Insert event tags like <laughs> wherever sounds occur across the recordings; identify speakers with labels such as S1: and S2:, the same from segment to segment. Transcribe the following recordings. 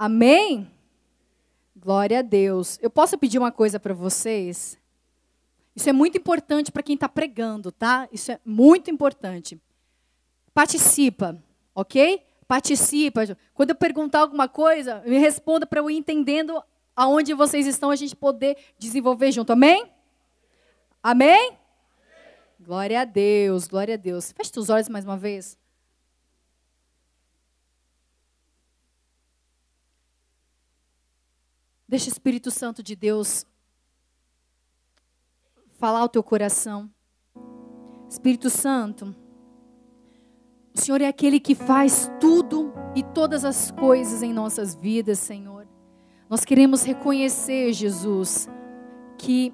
S1: Amém? Glória a Deus. Eu posso pedir uma coisa para vocês? Isso é muito importante para quem está pregando, tá? Isso é muito importante. Participa, ok? Participa. Quando eu perguntar alguma coisa, me responda para eu ir entendendo aonde vocês estão, a gente poder desenvolver junto. Amém? Amém? Glória a Deus, glória a Deus. Feche os olhos mais uma vez. Deixa o Espírito Santo de Deus falar ao teu coração. Espírito Santo, o Senhor é aquele que faz tudo e todas as coisas em nossas vidas, Senhor. Nós queremos reconhecer, Jesus, que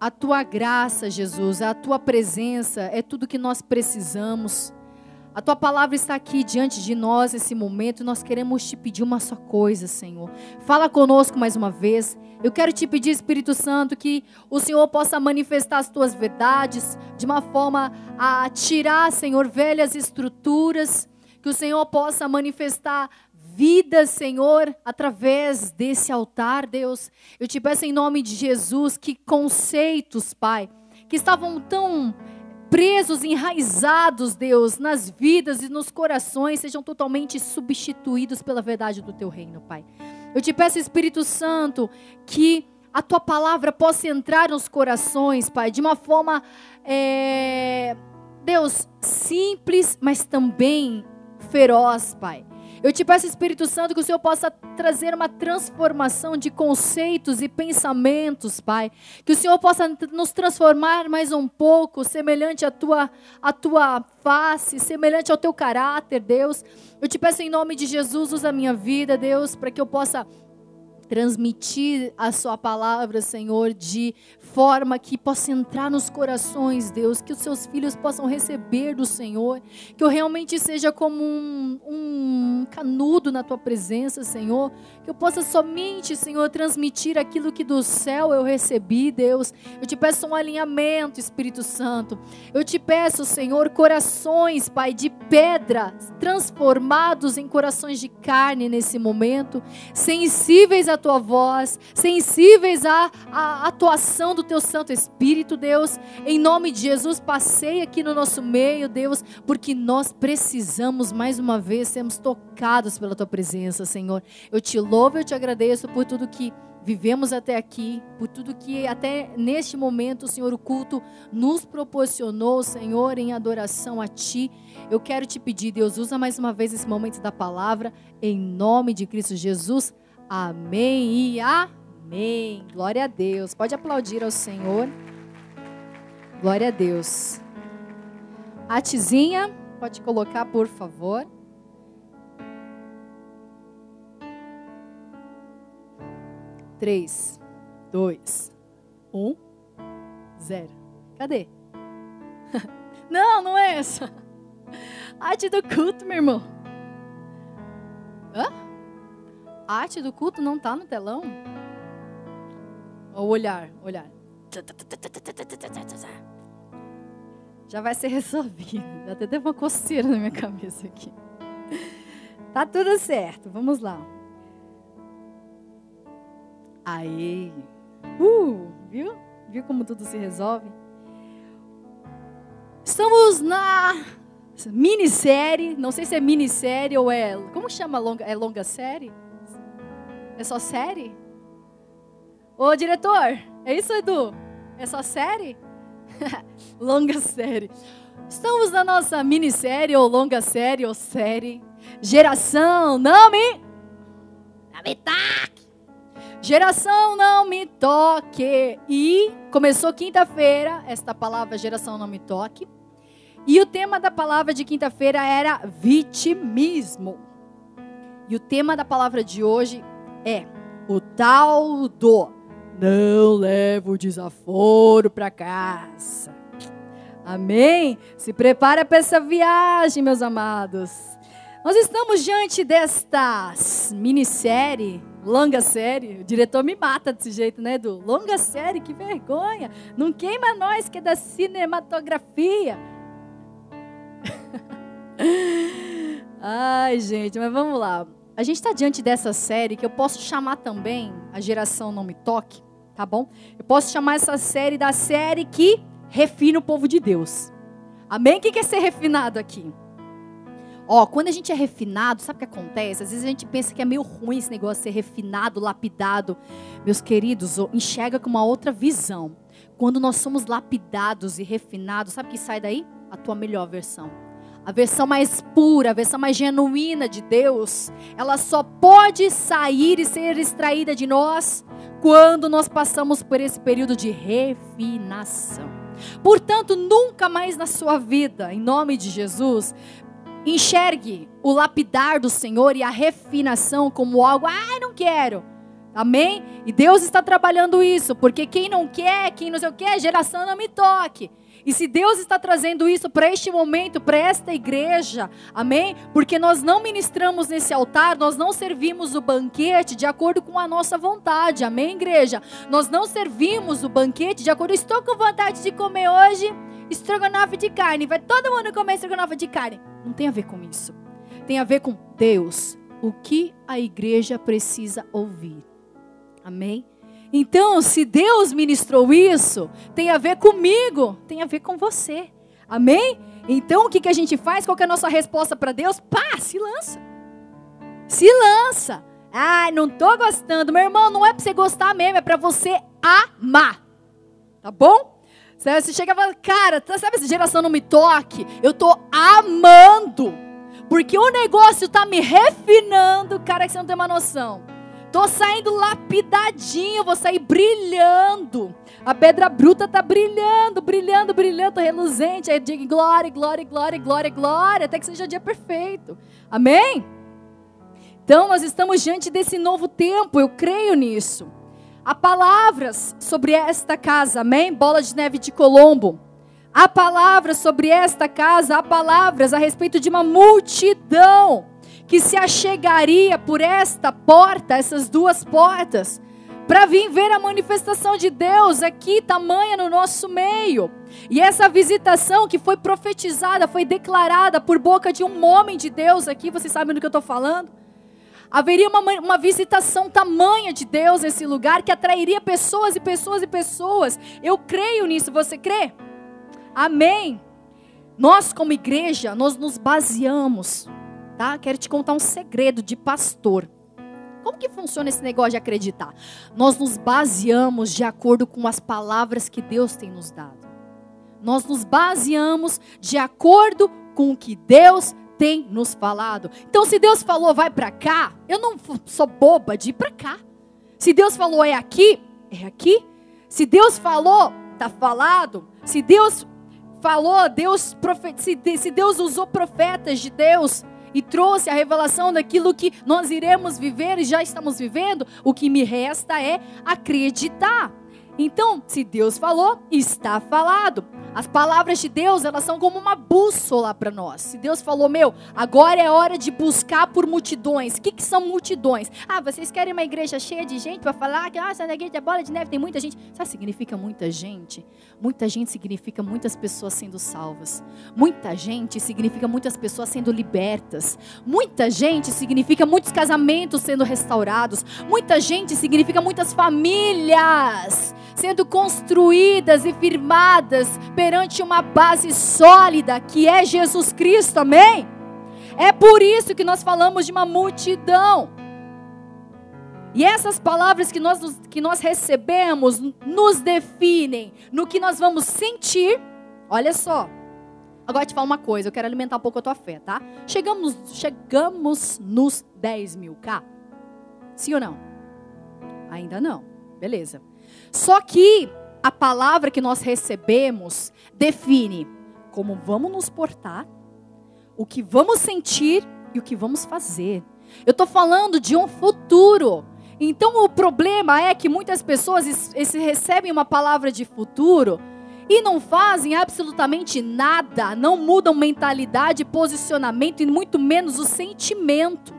S1: a tua graça, Jesus, a tua presença é tudo que nós precisamos. A tua palavra está aqui diante de nós nesse momento e nós queremos te pedir uma só coisa, Senhor. Fala conosco mais uma vez. Eu quero te pedir, Espírito Santo, que o Senhor possa manifestar as tuas verdades de uma forma a tirar, Senhor, velhas estruturas. Que o Senhor possa manifestar vida, Senhor, através desse altar, Deus. Eu te peço em nome de Jesus que conceitos, Pai, que estavam tão presos, enraizados, Deus, nas vidas e nos corações, sejam totalmente substituídos pela verdade do teu reino, Pai. Eu te peço, Espírito Santo, que a tua palavra possa entrar nos corações, Pai, de uma forma, é, Deus, simples, mas também feroz, Pai. Eu te peço, Espírito Santo, que o Senhor possa trazer uma transformação de conceitos e pensamentos, Pai. Que o Senhor possa nos transformar mais um pouco, semelhante à tua, à tua face, semelhante ao teu caráter, Deus. Eu te peço em nome de Jesus, usa a minha vida, Deus, para que eu possa transmitir a sua palavra, Senhor, de forma que possa entrar nos corações, Deus, que os seus filhos possam receber do Senhor, que eu realmente seja como um, um canudo na tua presença, Senhor, que eu possa somente, Senhor, transmitir aquilo que do céu eu recebi, Deus. Eu te peço um alinhamento, Espírito Santo. Eu te peço, Senhor, corações, Pai, de pedra, transformados em corações de carne nesse momento, sensíveis a tua voz, sensíveis à, à atuação do teu Santo Espírito, Deus. Em nome de Jesus, passei aqui no nosso meio, Deus, porque nós precisamos mais uma vez sermos tocados pela tua presença, Senhor. Eu te louvo, eu te agradeço por tudo que vivemos até aqui, por tudo que até neste momento, Senhor, o culto nos proporcionou, Senhor, em adoração a Ti. Eu quero te pedir, Deus, usa mais uma vez esse momento da palavra, em nome de Cristo Jesus. Amém e amém. Glória a Deus. Pode aplaudir ao Senhor. Glória a Deus. A tizinha, pode colocar, por favor. Três, dois, um, zero. Cadê? <laughs> Não, não é essa. Arte do culto, meu irmão. Hã? A arte do culto não está no telão? O olhar, olhar. Já vai ser <laughs> resolvido. Já até deu uma coceira na minha cabeça aqui. Tá tudo certo. Vamos lá. Aí. Uh, viu? Viu como tudo se resolve? Estamos na minissérie. Não sei se é minissérie ou é. Como chama longa? É longa série? É só série? Ô, diretor, é isso, Edu? É só série? <laughs> longa série. Estamos na nossa minissérie, ou longa série, ou série. Geração, não me. Não me toque. Geração, não me toque. E começou quinta-feira, esta palavra, geração, não me toque. E o tema da palavra de quinta-feira era vitimismo. E o tema da palavra de hoje é o tal do não leva o desaforo para casa. Amém? Se prepara para essa viagem, meus amados. Nós estamos diante desta minissérie, longa série. O diretor me mata desse jeito, né, Edu? Longa série, que vergonha. Não queima nós que é da cinematografia. <laughs> Ai, gente, mas vamos lá. A gente está diante dessa série que eu posso chamar também a geração Não Me Toque, tá bom? Eu posso chamar essa série da série que refina o povo de Deus. Amém? O que é ser refinado aqui? Ó, quando a gente é refinado, sabe o que acontece? Às vezes a gente pensa que é meio ruim esse negócio de ser refinado, lapidado. Meus queridos, enxerga com uma outra visão. Quando nós somos lapidados e refinados, sabe o que sai daí? A tua melhor versão. A versão mais pura, a versão mais genuína de Deus, ela só pode sair e ser extraída de nós quando nós passamos por esse período de refinação. Portanto, nunca mais na sua vida, em nome de Jesus, enxergue o lapidar do Senhor e a refinação como algo, ai, ah, não quero. Amém? E Deus está trabalhando isso, porque quem não quer, quem não sei o que, geração não me toque. E se Deus está trazendo isso para este momento, para esta igreja, amém? Porque nós não ministramos nesse altar, nós não servimos o banquete de acordo com a nossa vontade, amém, igreja? Nós não servimos o banquete de acordo, estou com vontade de comer hoje estrogonofe de carne, vai todo mundo comer estrogonofe de carne. Não tem a ver com isso. Tem a ver com Deus, o que a igreja precisa ouvir. Amém? Então, se Deus ministrou isso, tem a ver comigo, tem a ver com você. Amém? Então, o que, que a gente faz? Qual é a nossa resposta para Deus? Pá, se lança. Se lança. Ai, não tô gostando. Meu irmão, não é para você gostar mesmo, é para você amar. Tá bom? Você chega e fala, cara, tá, sabe essa geração não me toque? Eu tô amando. Porque o negócio tá me refinando, cara, que você não tem uma noção. Tô saindo lapidadinho, vou sair brilhando. A pedra bruta tá brilhando, brilhando, brilhando, reluzente. Aí diga glória, glória, glória, glória, glória, até que seja dia perfeito. Amém? Então nós estamos diante desse novo tempo, eu creio nisso. Há palavras sobre esta casa, amém? Bola de neve de Colombo. Há palavras sobre esta casa, há palavras a respeito de uma multidão que se achegaria por esta porta, essas duas portas, para vir ver a manifestação de Deus aqui, tamanha no nosso meio. E essa visitação que foi profetizada, foi declarada por boca de um homem de Deus aqui, vocês sabem do que eu estou falando? Haveria uma, uma visitação tamanha de Deus nesse lugar que atrairia pessoas e pessoas e pessoas. Eu creio nisso, você crê? Amém. Nós, como igreja, nós nos baseamos tá? Quero te contar um segredo de pastor. Como que funciona esse negócio de acreditar? Nós nos baseamos de acordo com as palavras que Deus tem nos dado. Nós nos baseamos de acordo com o que Deus tem nos falado. Então, se Deus falou vai para cá, eu não sou boba de ir para cá. Se Deus falou é aqui, é aqui. Se Deus falou, tá falado. Se Deus falou, Deus se Deus usou profetas de Deus, e trouxe a revelação daquilo que nós iremos viver e já estamos vivendo, o que me resta é acreditar. Então, se Deus falou, está falado. As palavras de Deus, elas são como uma bússola para nós. Se Deus falou, meu, agora é hora de buscar por multidões. O que, que são multidões? Ah, vocês querem uma igreja cheia de gente para falar que ah, essa igreja é bola de neve, tem muita gente. Sabe significa muita gente? Muita gente significa muitas pessoas sendo salvas. Muita gente significa muitas pessoas sendo libertas. Muita gente significa muitos casamentos sendo restaurados. Muita gente significa muitas famílias sendo construídas e firmadas perante uma base sólida que é Jesus Cristo, amém? É por isso que nós falamos de uma multidão. E essas palavras que nós, que nós recebemos nos definem no que nós vamos sentir. Olha só. Agora te falar uma coisa, eu quero alimentar um pouco a tua fé, tá? Chegamos, chegamos nos 10 mil K? Sim ou não? Ainda não. Beleza. Só que a palavra que nós recebemos define como vamos nos portar, o que vamos sentir e o que vamos fazer. Eu estou falando de um futuro. Então o problema é que muitas pessoas recebem uma palavra de futuro e não fazem absolutamente nada, não mudam mentalidade, posicionamento e muito menos o sentimento.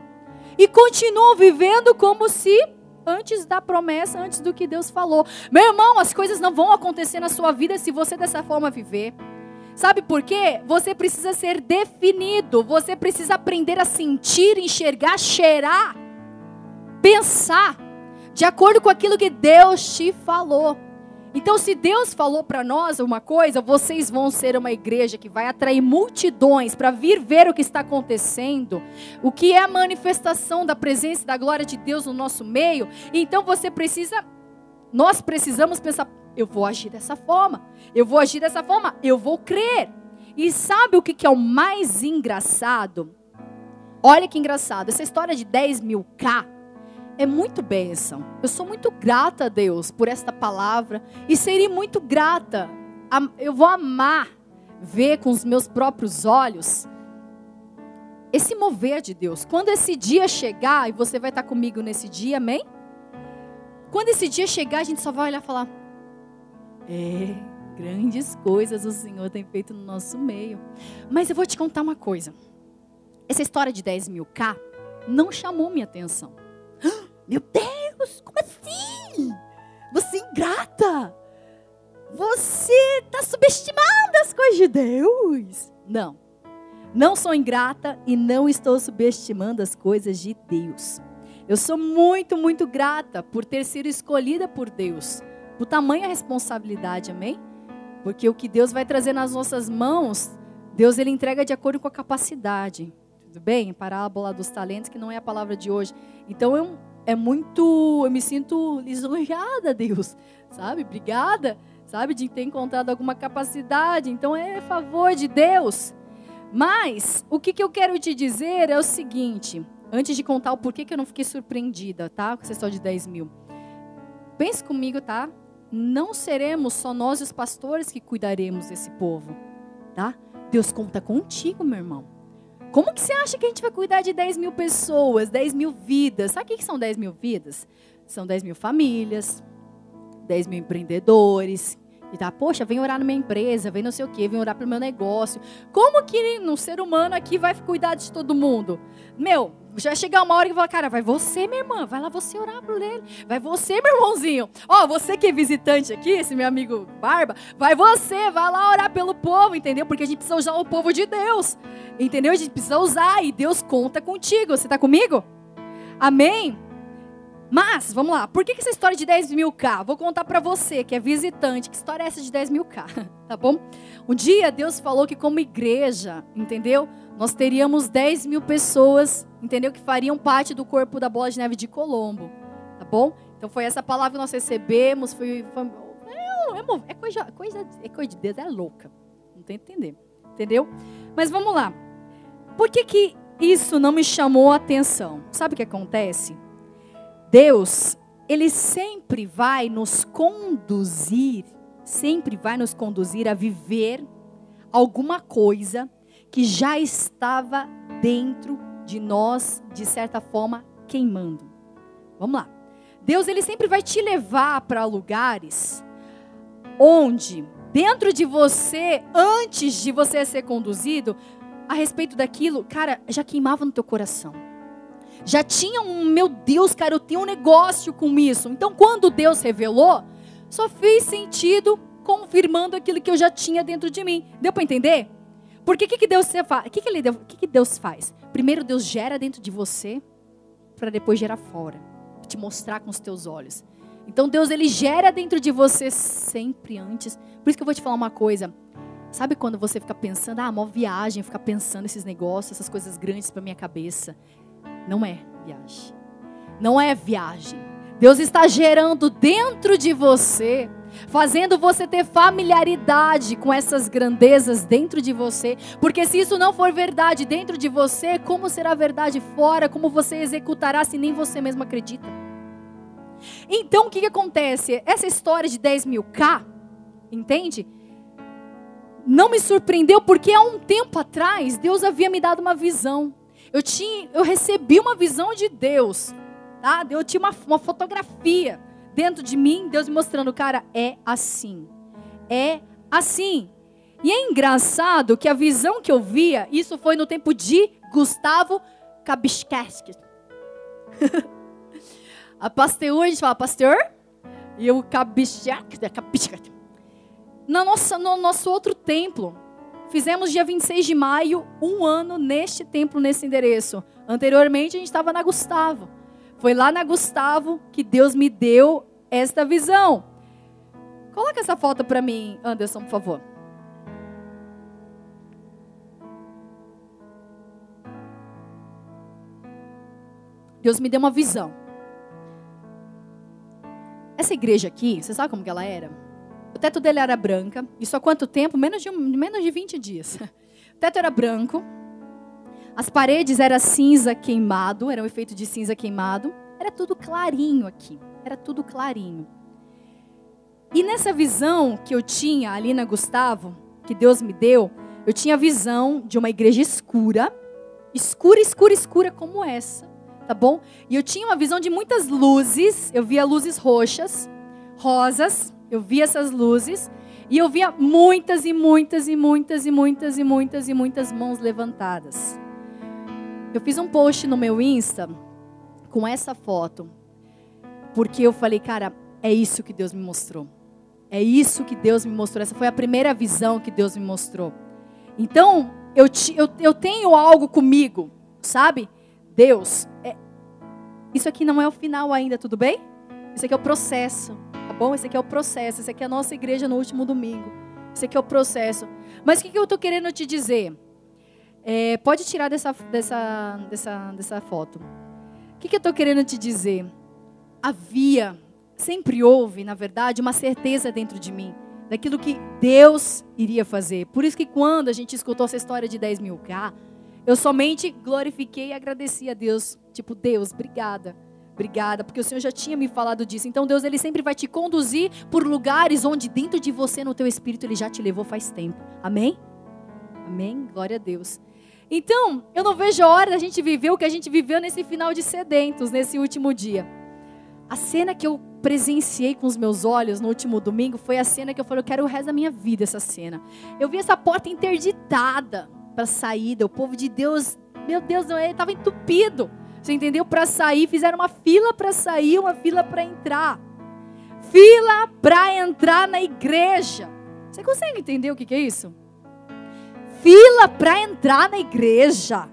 S1: E continuam vivendo como se antes da promessa, antes do que Deus falou. Meu irmão, as coisas não vão acontecer na sua vida se você dessa forma viver. Sabe por quê? Você precisa ser definido, você precisa aprender a sentir, enxergar, cheirar, pensar de acordo com aquilo que Deus te falou. Então, se Deus falou para nós uma coisa, vocês vão ser uma igreja que vai atrair multidões para vir ver o que está acontecendo, o que é a manifestação da presença e da glória de Deus no nosso meio. Então, você precisa, nós precisamos pensar: eu vou agir dessa forma, eu vou agir dessa forma, eu vou crer. E sabe o que é o mais engraçado? Olha que engraçado, essa história de 10 mil K é muito bênção. Eu sou muito grata a Deus por esta palavra e serei muito grata. Eu vou amar ver com os meus próprios olhos esse mover de Deus. Quando esse dia chegar, e você vai estar comigo nesse dia, amém? Quando esse dia chegar, a gente só vai olhar e falar: É, grandes coisas o Senhor tem feito no nosso meio. Mas eu vou te contar uma coisa. Essa história de 10 mil K não chamou minha atenção. Meu Deus, como assim? Você é ingrata. Você está subestimando as coisas de Deus. Não. Não sou ingrata e não estou subestimando as coisas de Deus. Eu sou muito, muito grata por ter sido escolhida por Deus. Por tamanha responsabilidade, amém? Porque o que Deus vai trazer nas nossas mãos, Deus ele entrega de acordo com a capacidade. Tudo bem? Parábola dos talentos, que não é a palavra de hoje. Então eu é muito. Eu me sinto lisonjeada, Deus, sabe? Obrigada, sabe? De ter encontrado alguma capacidade. Então é favor de Deus. Mas, o que, que eu quero te dizer é o seguinte. Antes de contar o porquê que eu não fiquei surpreendida, tá? Com essa história de 10 mil. Pense comigo, tá? Não seremos só nós os pastores que cuidaremos desse povo, tá? Deus conta contigo, meu irmão. Como que você acha que a gente vai cuidar de 10 mil pessoas, 10 mil vidas? Sabe o que são 10 mil vidas? São 10 mil famílias, 10 mil empreendedores. E tá, poxa, vem orar na minha empresa, vem não sei o quê, vem orar para o meu negócio. Como que um ser humano aqui vai cuidar de todo mundo? Meu, já chegar uma hora que fala, cara, vai você, minha irmã, vai lá você orar por ele. Vai você, meu irmãozinho. Ó, você que é visitante aqui, esse meu amigo Barba, vai você, vai lá orar pelo povo, entendeu? Porque a gente precisa usar o povo de Deus. Entendeu? A gente precisa usar e Deus conta contigo. Você está comigo? Amém? Mas, vamos lá, por que, essa história de 10 mil K? Vou contar para você que é visitante, que história é essa de 10 mil K? <laughs> Tá bom? Um dia Deus falou que, como igreja, entendeu? Nós teríamos 10 mil pessoas, entendeu? Que fariam parte do corpo da bola de neve de Colombo, tá bom? Então foi essa palavra que nós recebemos, foi, foi é, é, é, coisa, coisa, é coisa de Deus, é louca. Não tem que entender, entendeu? Mas vamos lá. Por que que isso não me chamou a atenção? Sabe o que acontece? Deus, ele sempre vai nos conduzir, sempre vai nos conduzir a viver alguma coisa que já estava dentro de nós, de certa forma, queimando. Vamos lá. Deus ele sempre vai te levar para lugares onde dentro de você, antes de você ser conduzido, a respeito daquilo, cara, já queimava no teu coração. Já tinha um, meu Deus, cara, eu tenho um negócio com isso. Então, quando Deus revelou, só fez sentido confirmando aquilo que eu já tinha dentro de mim. Deu para entender? Porque o que, que Deus faz? Que, que, que, Deus faz? Primeiro Deus gera dentro de você para depois gerar fora, te mostrar com os teus olhos. Então Deus ele gera dentro de você sempre antes. Por isso que eu vou te falar uma coisa. Sabe quando você fica pensando, ah, uma viagem, ficar pensando esses negócios, essas coisas grandes para minha cabeça? Não é viagem. Não é viagem. Deus está gerando dentro de você, fazendo você ter familiaridade com essas grandezas dentro de você, porque se isso não for verdade dentro de você, como será verdade fora? Como você executará se nem você mesmo acredita? Então o que, que acontece? Essa história de 10 mil K, entende? Não me surpreendeu porque há um tempo atrás Deus havia me dado uma visão. Eu, tinha, eu recebi uma visão de Deus. Tá? Eu tinha uma, uma fotografia dentro de mim, Deus me mostrando, cara, é assim. É assim. E é engraçado que a visão que eu via, isso foi no tempo de Gustavo Kabiskeski. <laughs> a pasteur, a gente fala pasteur, e o Kabiskeski, no nosso, no nosso outro templo, fizemos dia 26 de maio, um ano neste templo, nesse endereço. Anteriormente a gente estava na Gustavo. Foi lá na Gustavo que Deus me deu esta visão. Coloca essa foto para mim, Anderson, por favor. Deus me deu uma visão. Essa igreja aqui, você sabe como que ela era? O teto dele era branca. Isso há quanto tempo? Menos de, menos de 20 dias. O teto era branco. As paredes eram cinza queimado, era um efeito de cinza queimado. Era tudo clarinho aqui. Era tudo clarinho. E nessa visão que eu tinha ali na Gustavo, que Deus me deu, eu tinha a visão de uma igreja escura, escura, escura, escura como essa, tá bom? E eu tinha uma visão de muitas luzes, eu via luzes roxas, rosas, eu via essas luzes, e eu via muitas e muitas e muitas e muitas e muitas e muitas mãos levantadas. Eu fiz um post no meu Insta com essa foto, porque eu falei, cara, é isso que Deus me mostrou. É isso que Deus me mostrou. Essa foi a primeira visão que Deus me mostrou. Então, eu, eu, eu tenho algo comigo, sabe? Deus, é, isso aqui não é o final ainda, tudo bem? Isso aqui é o processo, bom? Esse aqui é o processo. Esse aqui é a nossa igreja no último domingo. Esse aqui é o processo. Mas o que, que eu estou querendo te dizer? É, pode tirar dessa, dessa, dessa, dessa foto. O que, que eu estou querendo te dizer? Havia sempre houve, na verdade, uma certeza dentro de mim daquilo que Deus iria fazer. Por isso que quando a gente escutou essa história de 10 mil K, eu somente glorifiquei e agradeci a Deus. Tipo, Deus, obrigada. Obrigada, porque o Senhor já tinha me falado disso. Então Deus, Ele sempre vai te conduzir por lugares onde dentro de você, no teu espírito, Ele já te levou faz tempo. Amém? Amém? Glória a Deus. Então, eu não vejo a hora da gente viver o que a gente viveu nesse final de sedentos, nesse último dia. A cena que eu presenciei com os meus olhos no último domingo foi a cena que eu falei, eu quero o resto da minha vida essa cena. Eu vi essa porta interditada para saída, o povo de Deus, meu Deus, ele estava entupido. Você entendeu? Para sair, fizeram uma fila para sair, uma fila para entrar. Fila para entrar na igreja. Você consegue entender o que, que é isso? Fila para entrar na igreja.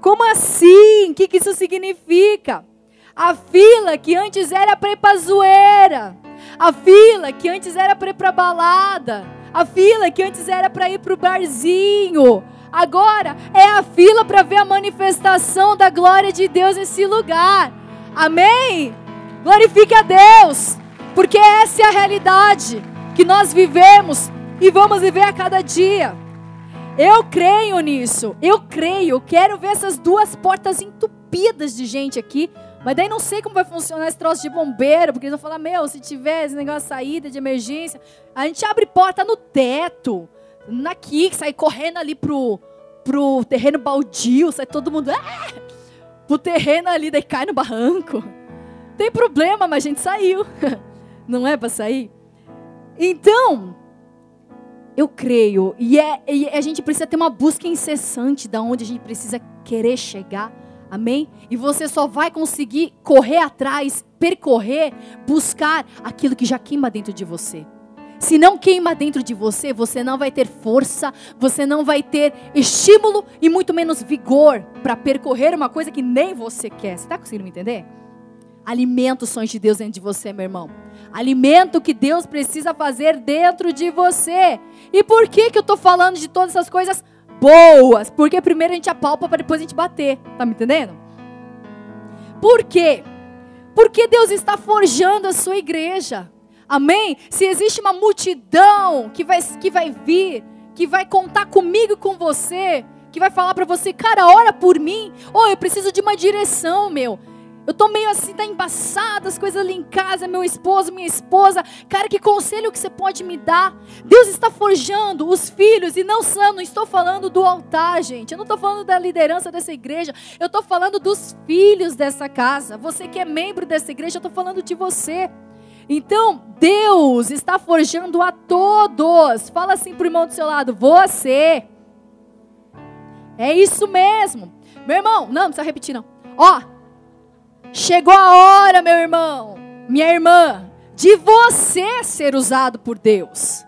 S1: Como assim? O que, que isso significa? A fila que antes era para ir para zoeira. A fila que antes era para ir para balada. A fila que antes era para ir para o barzinho. Agora é a fila para ver a manifestação da glória de Deus nesse lugar. Amém? Glorifique a Deus, porque essa é a realidade que nós vivemos e vamos viver a cada dia. Eu creio nisso, eu creio, quero ver essas duas portas entupidas de gente aqui mas daí não sei como vai funcionar esse troço de bombeiro, porque eles vão falar, meu, se tiver esse negócio de saída de emergência, a gente abre porta no teto, aqui, que sai correndo ali pro, pro terreno baldio, sai todo mundo, ah! pro terreno ali, daí cai no barranco. Tem problema, mas a gente saiu. <laughs> Não é para sair? Então, eu creio, e, é, e a gente precisa ter uma busca incessante da onde a gente precisa querer chegar Amém? E você só vai conseguir correr atrás, percorrer, buscar aquilo que já queima dentro de você. Se não queima dentro de você, você não vai ter força, você não vai ter estímulo e muito menos vigor para percorrer uma coisa que nem você quer. Você está conseguindo me entender? Alimenta os sonhos de Deus dentro de você, meu irmão. Alimenta o que Deus precisa fazer dentro de você. E por que, que eu estou falando de todas essas coisas? boas. Porque primeiro a gente apalpa para depois a gente bater. Tá me entendendo? Por quê? Porque Deus está forjando a sua igreja. Amém? Se existe uma multidão que vai, que vai vir, que vai contar comigo e com você, que vai falar para você, cara, ora por mim. Oh, eu preciso de uma direção, meu. Eu tô meio assim, tá embaçado, as coisas ali em casa, meu esposo, minha esposa. Cara, que conselho que você pode me dar? Deus está forjando os filhos e não são, não estou falando do altar, gente. Eu não estou falando da liderança dessa igreja. Eu estou falando dos filhos dessa casa. Você que é membro dessa igreja, eu estou falando de você. Então, Deus está forjando a todos. Fala assim pro irmão do seu lado, você. É isso mesmo. Meu irmão, não, não precisa repetir não. Ó, Chegou a hora, meu irmão, minha irmã, de você ser usado por Deus.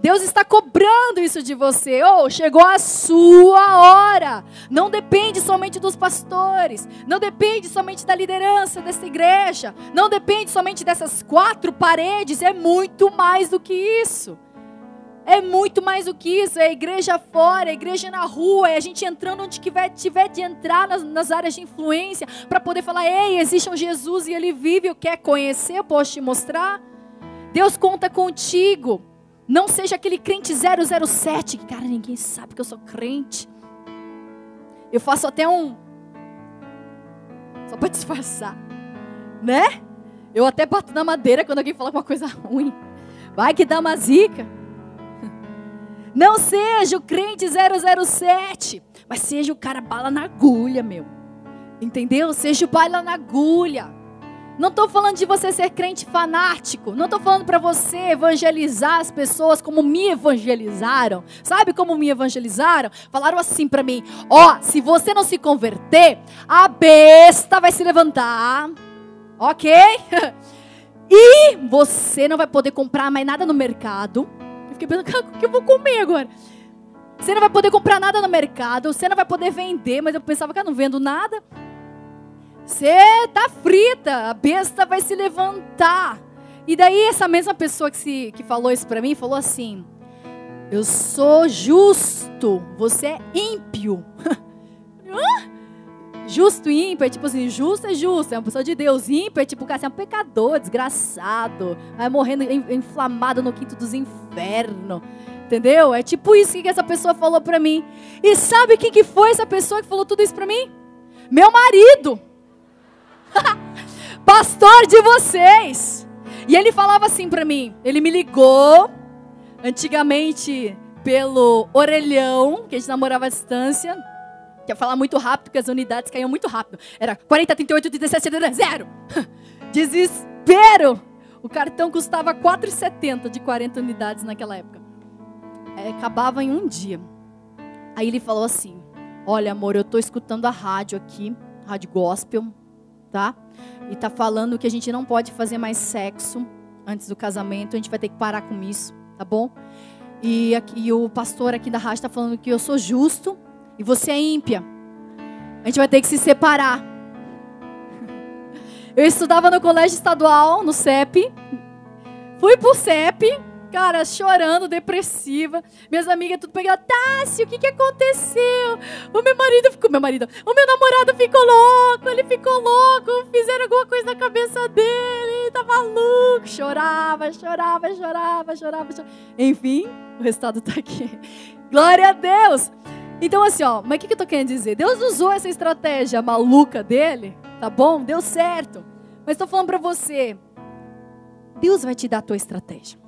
S1: Deus está cobrando isso de você. Oh, chegou a sua hora. Não depende somente dos pastores. Não depende somente da liderança dessa igreja. Não depende somente dessas quatro paredes. É muito mais do que isso. É muito mais do que isso. É a igreja fora, é a igreja na rua, é a gente entrando onde tiver, tiver de entrar nas, nas áreas de influência para poder falar: ei, existe um Jesus e ele vive. Eu quer conhecer? Eu posso te mostrar. Deus conta contigo. Não seja aquele crente 007, que, cara, ninguém sabe que eu sou crente. Eu faço até um. Só para <laughs> disfarçar. Né? Eu até bato na madeira quando alguém fala uma coisa ruim. Vai que dá uma zica. <laughs> Não seja o crente 007, mas seja o cara bala na agulha, meu. Entendeu? Seja o bala na agulha. Não estou falando de você ser crente fanático. Não estou falando para você evangelizar as pessoas como me evangelizaram. Sabe como me evangelizaram? Falaram assim para mim: Ó, oh, se você não se converter, a besta vai se levantar. Ok? <laughs> e você não vai poder comprar mais nada no mercado. Eu fiquei pensando: <laughs> o que eu vou comer agora? Você não vai poder comprar nada no mercado. Você não vai poder vender. Mas eu pensava que eu não vendo nada. Você tá frita, a besta vai se levantar. E daí essa mesma pessoa que, se, que falou isso para mim falou assim: Eu sou justo, você é ímpio. <laughs> justo e ímpio é tipo assim, justo é justo, é uma pessoa de Deus. Ímpio é tipo, cara, você é um pecador, desgraçado, vai morrendo inflamado no quinto dos infernos. Entendeu? É tipo isso que essa pessoa falou para mim. E sabe quem que foi essa pessoa que falou tudo isso para mim? Meu marido. Pastor de vocês. E ele falava assim para mim, ele me ligou antigamente pelo orelhão, que a gente namorava à distância. Quer falar muito rápido, porque as unidades caíam muito rápido. Era 40, 38, 17, 0. Desespero! O cartão custava 4,70 de 40 unidades naquela época. É, acabava em um dia. Aí ele falou assim: Olha, amor, eu estou escutando a rádio aqui, rádio gospel, tá? E tá falando que a gente não pode fazer mais sexo antes do casamento, a gente vai ter que parar com isso, tá bom? E, aqui, e o pastor aqui da rádio está falando que eu sou justo e você é ímpia. A gente vai ter que se separar. <laughs> Eu estudava no colégio estadual, no CEP. Fui pro CEP, Cara, chorando, depressiva. Minhas amigas tudo pegando. Tássio, o que, que aconteceu? O meu marido ficou. Meu marido. O meu namorado ficou louco. Ele ficou louco. Fizeram alguma coisa na cabeça dele. Ele tá maluco. Chorava, chorava, chorava, chorava, chorava. Enfim, o resultado tá aqui. Glória a Deus! Então, assim, ó, mas o que, que eu tô querendo dizer? Deus usou essa estratégia maluca dele, tá bom? Deu certo. Mas tô falando pra você. Deus vai te dar a tua estratégia.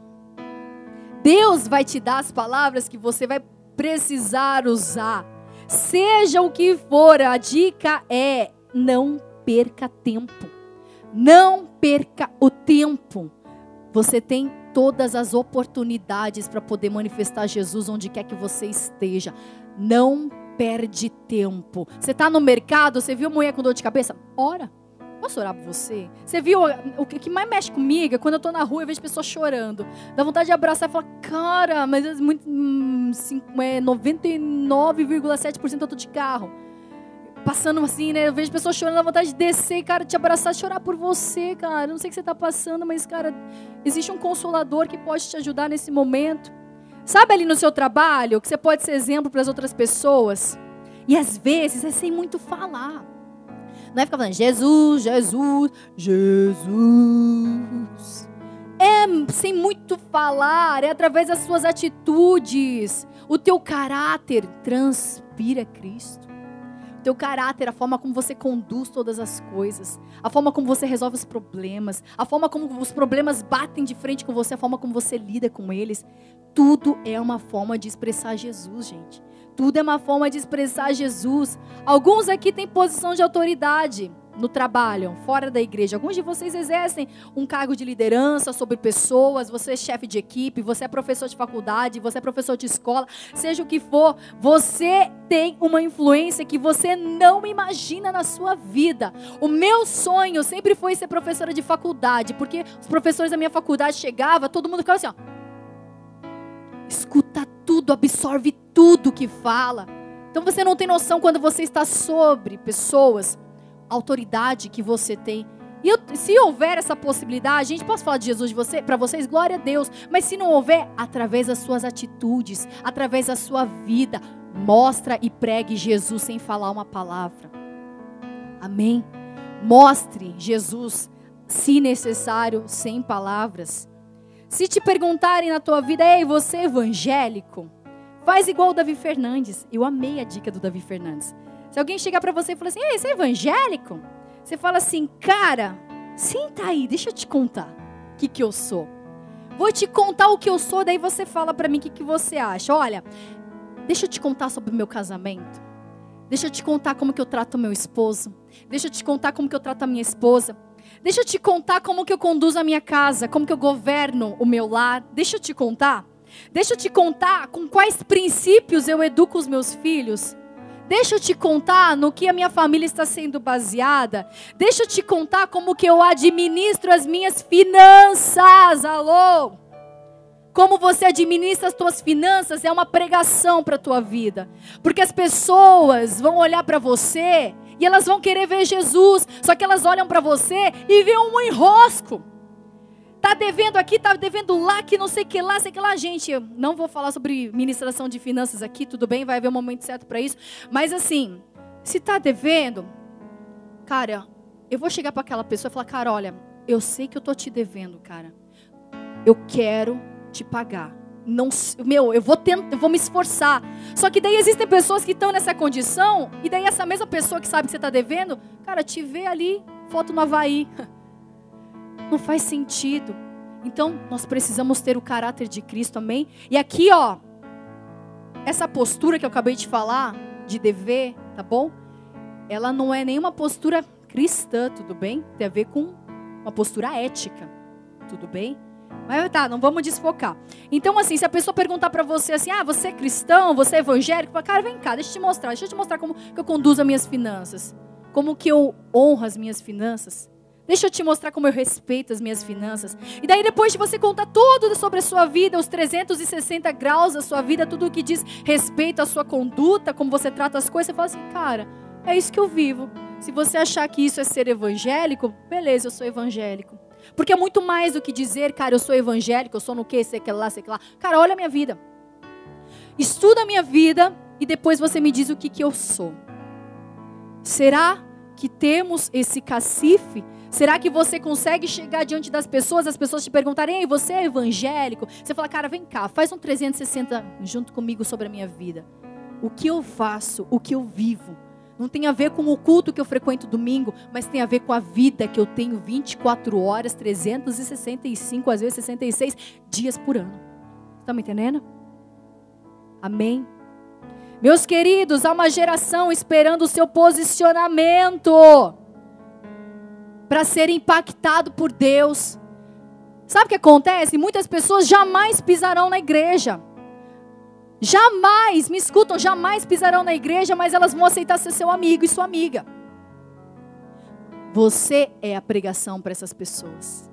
S1: Deus vai te dar as palavras que você vai precisar usar. Seja o que for, a dica é: não perca tempo. Não perca o tempo. Você tem todas as oportunidades para poder manifestar Jesus onde quer que você esteja. Não perde tempo. Você está no mercado, você viu mulher com dor de cabeça? Ora. Posso orar por você? Você viu o que mais mexe comigo é quando eu estou na rua e vejo pessoas chorando. Dá vontade de abraçar e falar, cara, mas é muito, hum, é 99,7% eu tô de carro. Passando assim, né? Eu vejo pessoas chorando, dá vontade de descer, cara, te abraçar, chorar por você, cara. Não sei o que você está passando, mas, cara, existe um consolador que pode te ajudar nesse momento. Sabe ali no seu trabalho que você pode ser exemplo para as outras pessoas? E às vezes é sem muito falar. Não é ficar falando Jesus, Jesus, Jesus. É sem muito falar, é através das suas atitudes. O teu caráter transpira Cristo. O teu caráter, a forma como você conduz todas as coisas, a forma como você resolve os problemas, a forma como os problemas batem de frente com você, a forma como você lida com eles, tudo é uma forma de expressar Jesus, gente. Tudo é uma forma de expressar Jesus. Alguns aqui têm posição de autoridade no trabalho, fora da igreja. Alguns de vocês exercem um cargo de liderança sobre pessoas, você é chefe de equipe, você é professor de faculdade, você é professor de escola, seja o que for, você tem uma influência que você não imagina na sua vida. O meu sonho sempre foi ser professora de faculdade, porque os professores da minha faculdade chegavam, todo mundo ficava assim, ó escuta tudo, absorve tudo que fala. Então você não tem noção quando você está sobre pessoas, autoridade que você tem. E eu, se houver essa possibilidade, gente posso falar de Jesus você, para vocês, glória a Deus. Mas se não houver, através das suas atitudes, através da sua vida, mostra e pregue Jesus sem falar uma palavra. Amém. Mostre Jesus, se necessário, sem palavras. Se te perguntarem na tua vida, ei, você é evangélico? Faz igual o Davi Fernandes. Eu amei a dica do Davi Fernandes. Se alguém chegar para você e falar assim, ei, você é evangélico? Você fala assim, cara, senta aí, deixa eu te contar o que, que eu sou. Vou te contar o que eu sou, daí você fala para mim o que, que você acha. Olha, deixa eu te contar sobre o meu casamento. Deixa eu te contar como que eu trato meu esposo. Deixa eu te contar como que eu trato a minha esposa. Deixa eu te contar como que eu conduzo a minha casa, como que eu governo o meu lar. Deixa eu te contar. Deixa eu te contar com quais princípios eu educo os meus filhos. Deixa eu te contar no que a minha família está sendo baseada. Deixa eu te contar como que eu administro as minhas finanças. Alô? Como você administra as tuas finanças é uma pregação para a tua vida. Porque as pessoas vão olhar para você e elas vão querer ver Jesus, só que elas olham para você e vê um enrosco. Tá devendo aqui, tá devendo lá, que não sei que lá, sei que lá, gente. Eu não vou falar sobre ministração de finanças aqui, tudo bem, vai haver um momento certo para isso. Mas assim, se tá devendo, cara, eu vou chegar para aquela pessoa e falar, cara, olha, eu sei que eu tô te devendo, cara. Eu quero te pagar. Não, meu, eu vou tentar, eu vou me esforçar. Só que daí existem pessoas que estão nessa condição e daí essa mesma pessoa que sabe que você está devendo, cara, te vê ali, foto no Havaí. <laughs> Não faz sentido. Então, nós precisamos ter o caráter de Cristo, amém? E aqui, ó, essa postura que eu acabei de falar, de dever, tá bom? Ela não é nenhuma postura cristã, tudo bem? Tem a ver com uma postura ética, tudo bem? Mas tá, não vamos desfocar. Então, assim, se a pessoa perguntar para você assim, ah, você é cristão, você é evangélico, fala, cara, vem cá, deixa eu te mostrar, deixa eu te mostrar como que eu conduzo as minhas finanças, como que eu honro as minhas finanças. Deixa eu te mostrar como eu respeito as minhas finanças. E daí, depois de você contar tudo sobre a sua vida, os 360 graus da sua vida, tudo o que diz respeito à sua conduta, como você trata as coisas, você fala assim, cara, é isso que eu vivo. Se você achar que isso é ser evangélico, beleza, eu sou evangélico. Porque é muito mais do que dizer, cara, eu sou evangélico, eu sou no que, sei que lá, sei que lá. Cara, olha a minha vida. Estuda a minha vida e depois você me diz o que, que eu sou. Será que temos esse cacife Será que você consegue chegar diante das pessoas, as pessoas te perguntarem, Ei, você é evangélico? Você fala, cara, vem cá, faz um 360 junto comigo sobre a minha vida. O que eu faço, o que eu vivo. Não tem a ver com o culto que eu frequento domingo, mas tem a ver com a vida que eu tenho 24 horas, 365, às vezes 66 dias por ano. Está me entendendo? Amém? Meus queridos, há uma geração esperando o seu posicionamento para ser impactado por Deus. Sabe o que acontece? Muitas pessoas jamais pisarão na igreja. Jamais, me escutam, jamais pisarão na igreja, mas elas vão aceitar ser seu amigo e sua amiga. Você é a pregação para essas pessoas.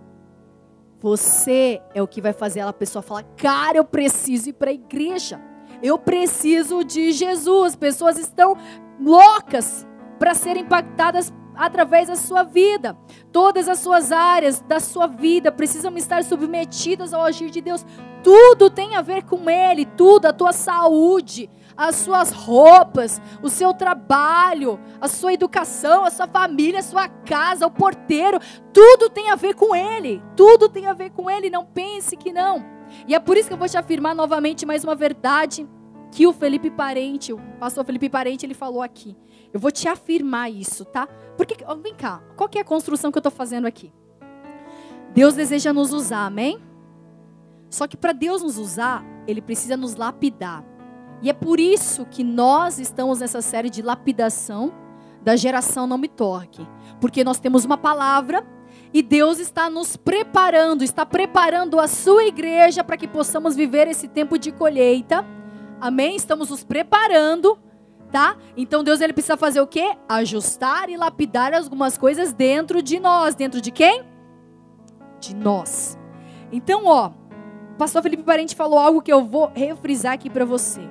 S1: Você é o que vai fazer a pessoa falar: "Cara, eu preciso ir para a igreja. Eu preciso de Jesus". Pessoas estão loucas para serem impactadas através da sua vida. Todas as suas áreas da sua vida precisam estar submetidas ao agir de Deus. Tudo tem a ver com Ele, tudo, a tua saúde, as suas roupas, o seu trabalho, a sua educação, a sua família, a sua casa, o porteiro, tudo tem a ver com Ele. Tudo tem a ver com Ele, não pense que não. E é por isso que eu vou te afirmar novamente mais uma verdade que o Felipe Parente, o pastor Felipe Parente, ele falou aqui. Eu vou te afirmar isso, tá? Porque, vem cá, qual que é a construção que eu estou fazendo aqui? Deus deseja nos usar, amém? Só que para Deus nos usar, Ele precisa nos lapidar. E é por isso que nós estamos nessa série de lapidação da geração Não Me Torque. Porque nós temos uma palavra e Deus está nos preparando, está preparando a sua igreja para que possamos viver esse tempo de colheita. Amém? Estamos nos preparando tá? Então Deus ele precisa fazer o quê? Ajustar e lapidar algumas coisas dentro de nós, dentro de quem? De nós. Então, ó, pastor Felipe Parente falou algo que eu vou refrisar aqui para você.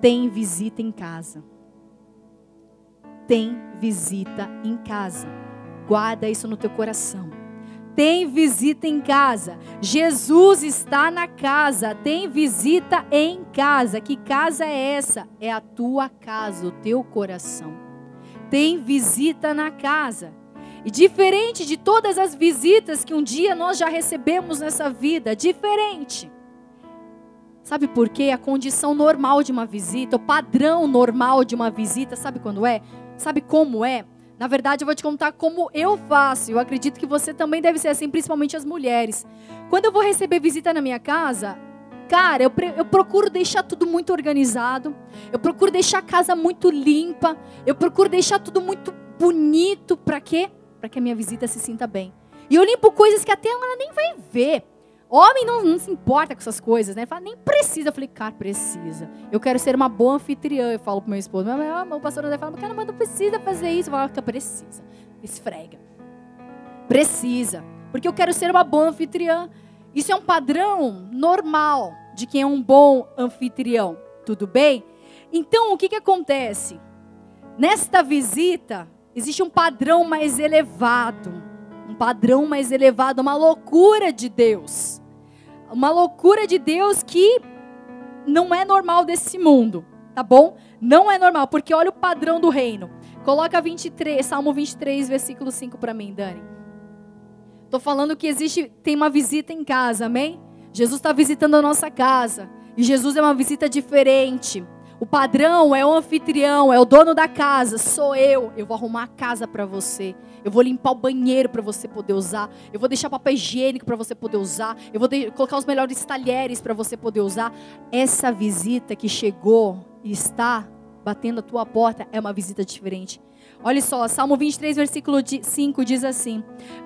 S1: Tem visita em casa. Tem visita em casa. Guarda isso no teu coração. Tem visita em casa. Jesus está na casa. Tem visita em casa. Que casa é essa? É a tua casa, o teu coração. Tem visita na casa. E diferente de todas as visitas que um dia nós já recebemos nessa vida, diferente. Sabe por quê? A condição normal de uma visita, o padrão normal de uma visita, sabe quando é? Sabe como é? Na verdade, eu vou te contar como eu faço. Eu acredito que você também deve ser assim, principalmente as mulheres. Quando eu vou receber visita na minha casa, cara, eu, eu procuro deixar tudo muito organizado. Eu procuro deixar a casa muito limpa. Eu procuro deixar tudo muito bonito. Para quê? para que a minha visita se sinta bem. E eu limpo coisas que até ela nem vai ver. Homem não, não se importa com essas coisas, né? Fala, nem precisa. Eu falei, cara, precisa. Eu quero ser uma boa anfitriã. Eu falo pro meu esposo, meu, meu pastor André fala, mas não precisa fazer isso. Eu falo, que precisa. Esfrega. Precisa. Porque eu quero ser uma boa anfitriã. Isso é um padrão normal de quem é um bom anfitrião. Tudo bem? Então, o que, que acontece? Nesta visita, Existe um padrão mais elevado. Padrão mais elevado, uma loucura de Deus. Uma loucura de Deus que não é normal desse mundo, tá bom? Não é normal, porque olha o padrão do reino. Coloca 23, Salmo 23, versículo 5 para mim, Dani. Tô falando que existe, tem uma visita em casa, amém? Jesus está visitando a nossa casa. E Jesus é uma visita diferente. O padrão é o anfitrião, é o dono da casa, sou eu. Eu vou arrumar a casa para você. Eu vou limpar o banheiro para você poder usar. Eu vou deixar papel higiênico para você poder usar. Eu vou colocar os melhores talheres para você poder usar. Essa visita que chegou e está batendo a tua porta é uma visita diferente. Olha só, Salmo 23, versículo 5 diz assim: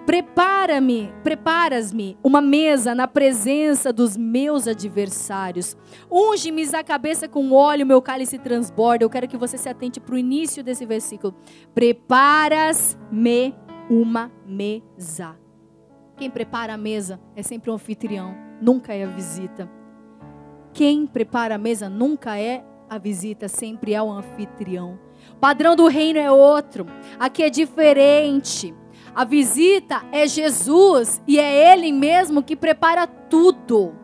S1: Prepara-me, preparas-me uma mesa na presença dos meus adversários. Unge-me a cabeça com óleo, meu cálice transborda. Eu quero que você se atente para o início desse versículo. Preparas-me uma mesa. Quem prepara a mesa é sempre o anfitrião, nunca é a visita. Quem prepara a mesa nunca é a visita, sempre é o anfitrião padrão do reino é outro. Aqui é diferente. A visita é Jesus e é Ele mesmo que prepara tudo.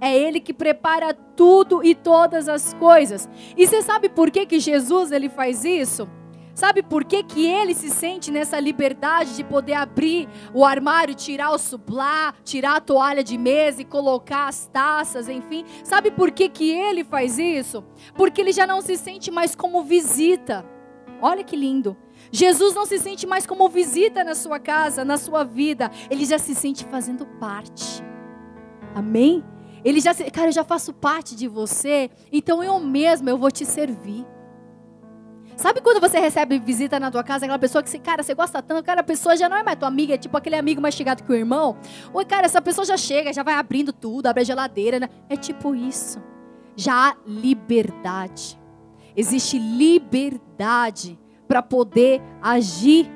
S1: É Ele que prepara tudo e todas as coisas. E você sabe por que, que Jesus ele faz isso? Sabe por que, que ele se sente nessa liberdade de poder abrir o armário, tirar o sublá, tirar a toalha de mesa e colocar as taças, enfim? Sabe por que, que ele faz isso? Porque ele já não se sente mais como visita. Olha que lindo. Jesus não se sente mais como visita na sua casa, na sua vida. Ele já se sente fazendo parte. Amém? Ele já, se, cara, eu já faço parte de você, então eu mesmo eu vou te servir. Sabe quando você recebe visita na tua casa, aquela pessoa que, você, cara, você gosta tanto, cara, a pessoa já não é mais tua amiga, é tipo aquele amigo mais chegado que o irmão. Oi, cara, essa pessoa já chega, já vai abrindo tudo, abre a geladeira, né? É tipo isso. Já há liberdade. Existe liberdade para poder agir.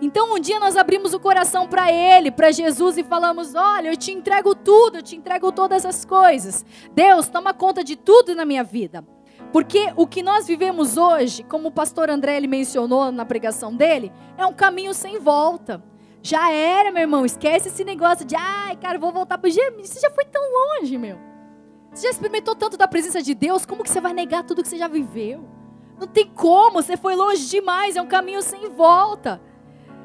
S1: Então um dia nós abrimos o coração para Ele, para Jesus e falamos: Olha, eu te entrego tudo, eu te entrego todas as coisas. Deus, toma conta de tudo na minha vida. Porque o que nós vivemos hoje, como o pastor André ele mencionou na pregação dele, é um caminho sem volta. Já era, meu irmão, esquece esse negócio de, ai, cara, vou voltar para Jesus. Você já foi tão longe, meu. Você já experimentou tanto da presença de Deus, como que você vai negar tudo que você já viveu? Não tem como, você foi longe demais, é um caminho sem volta.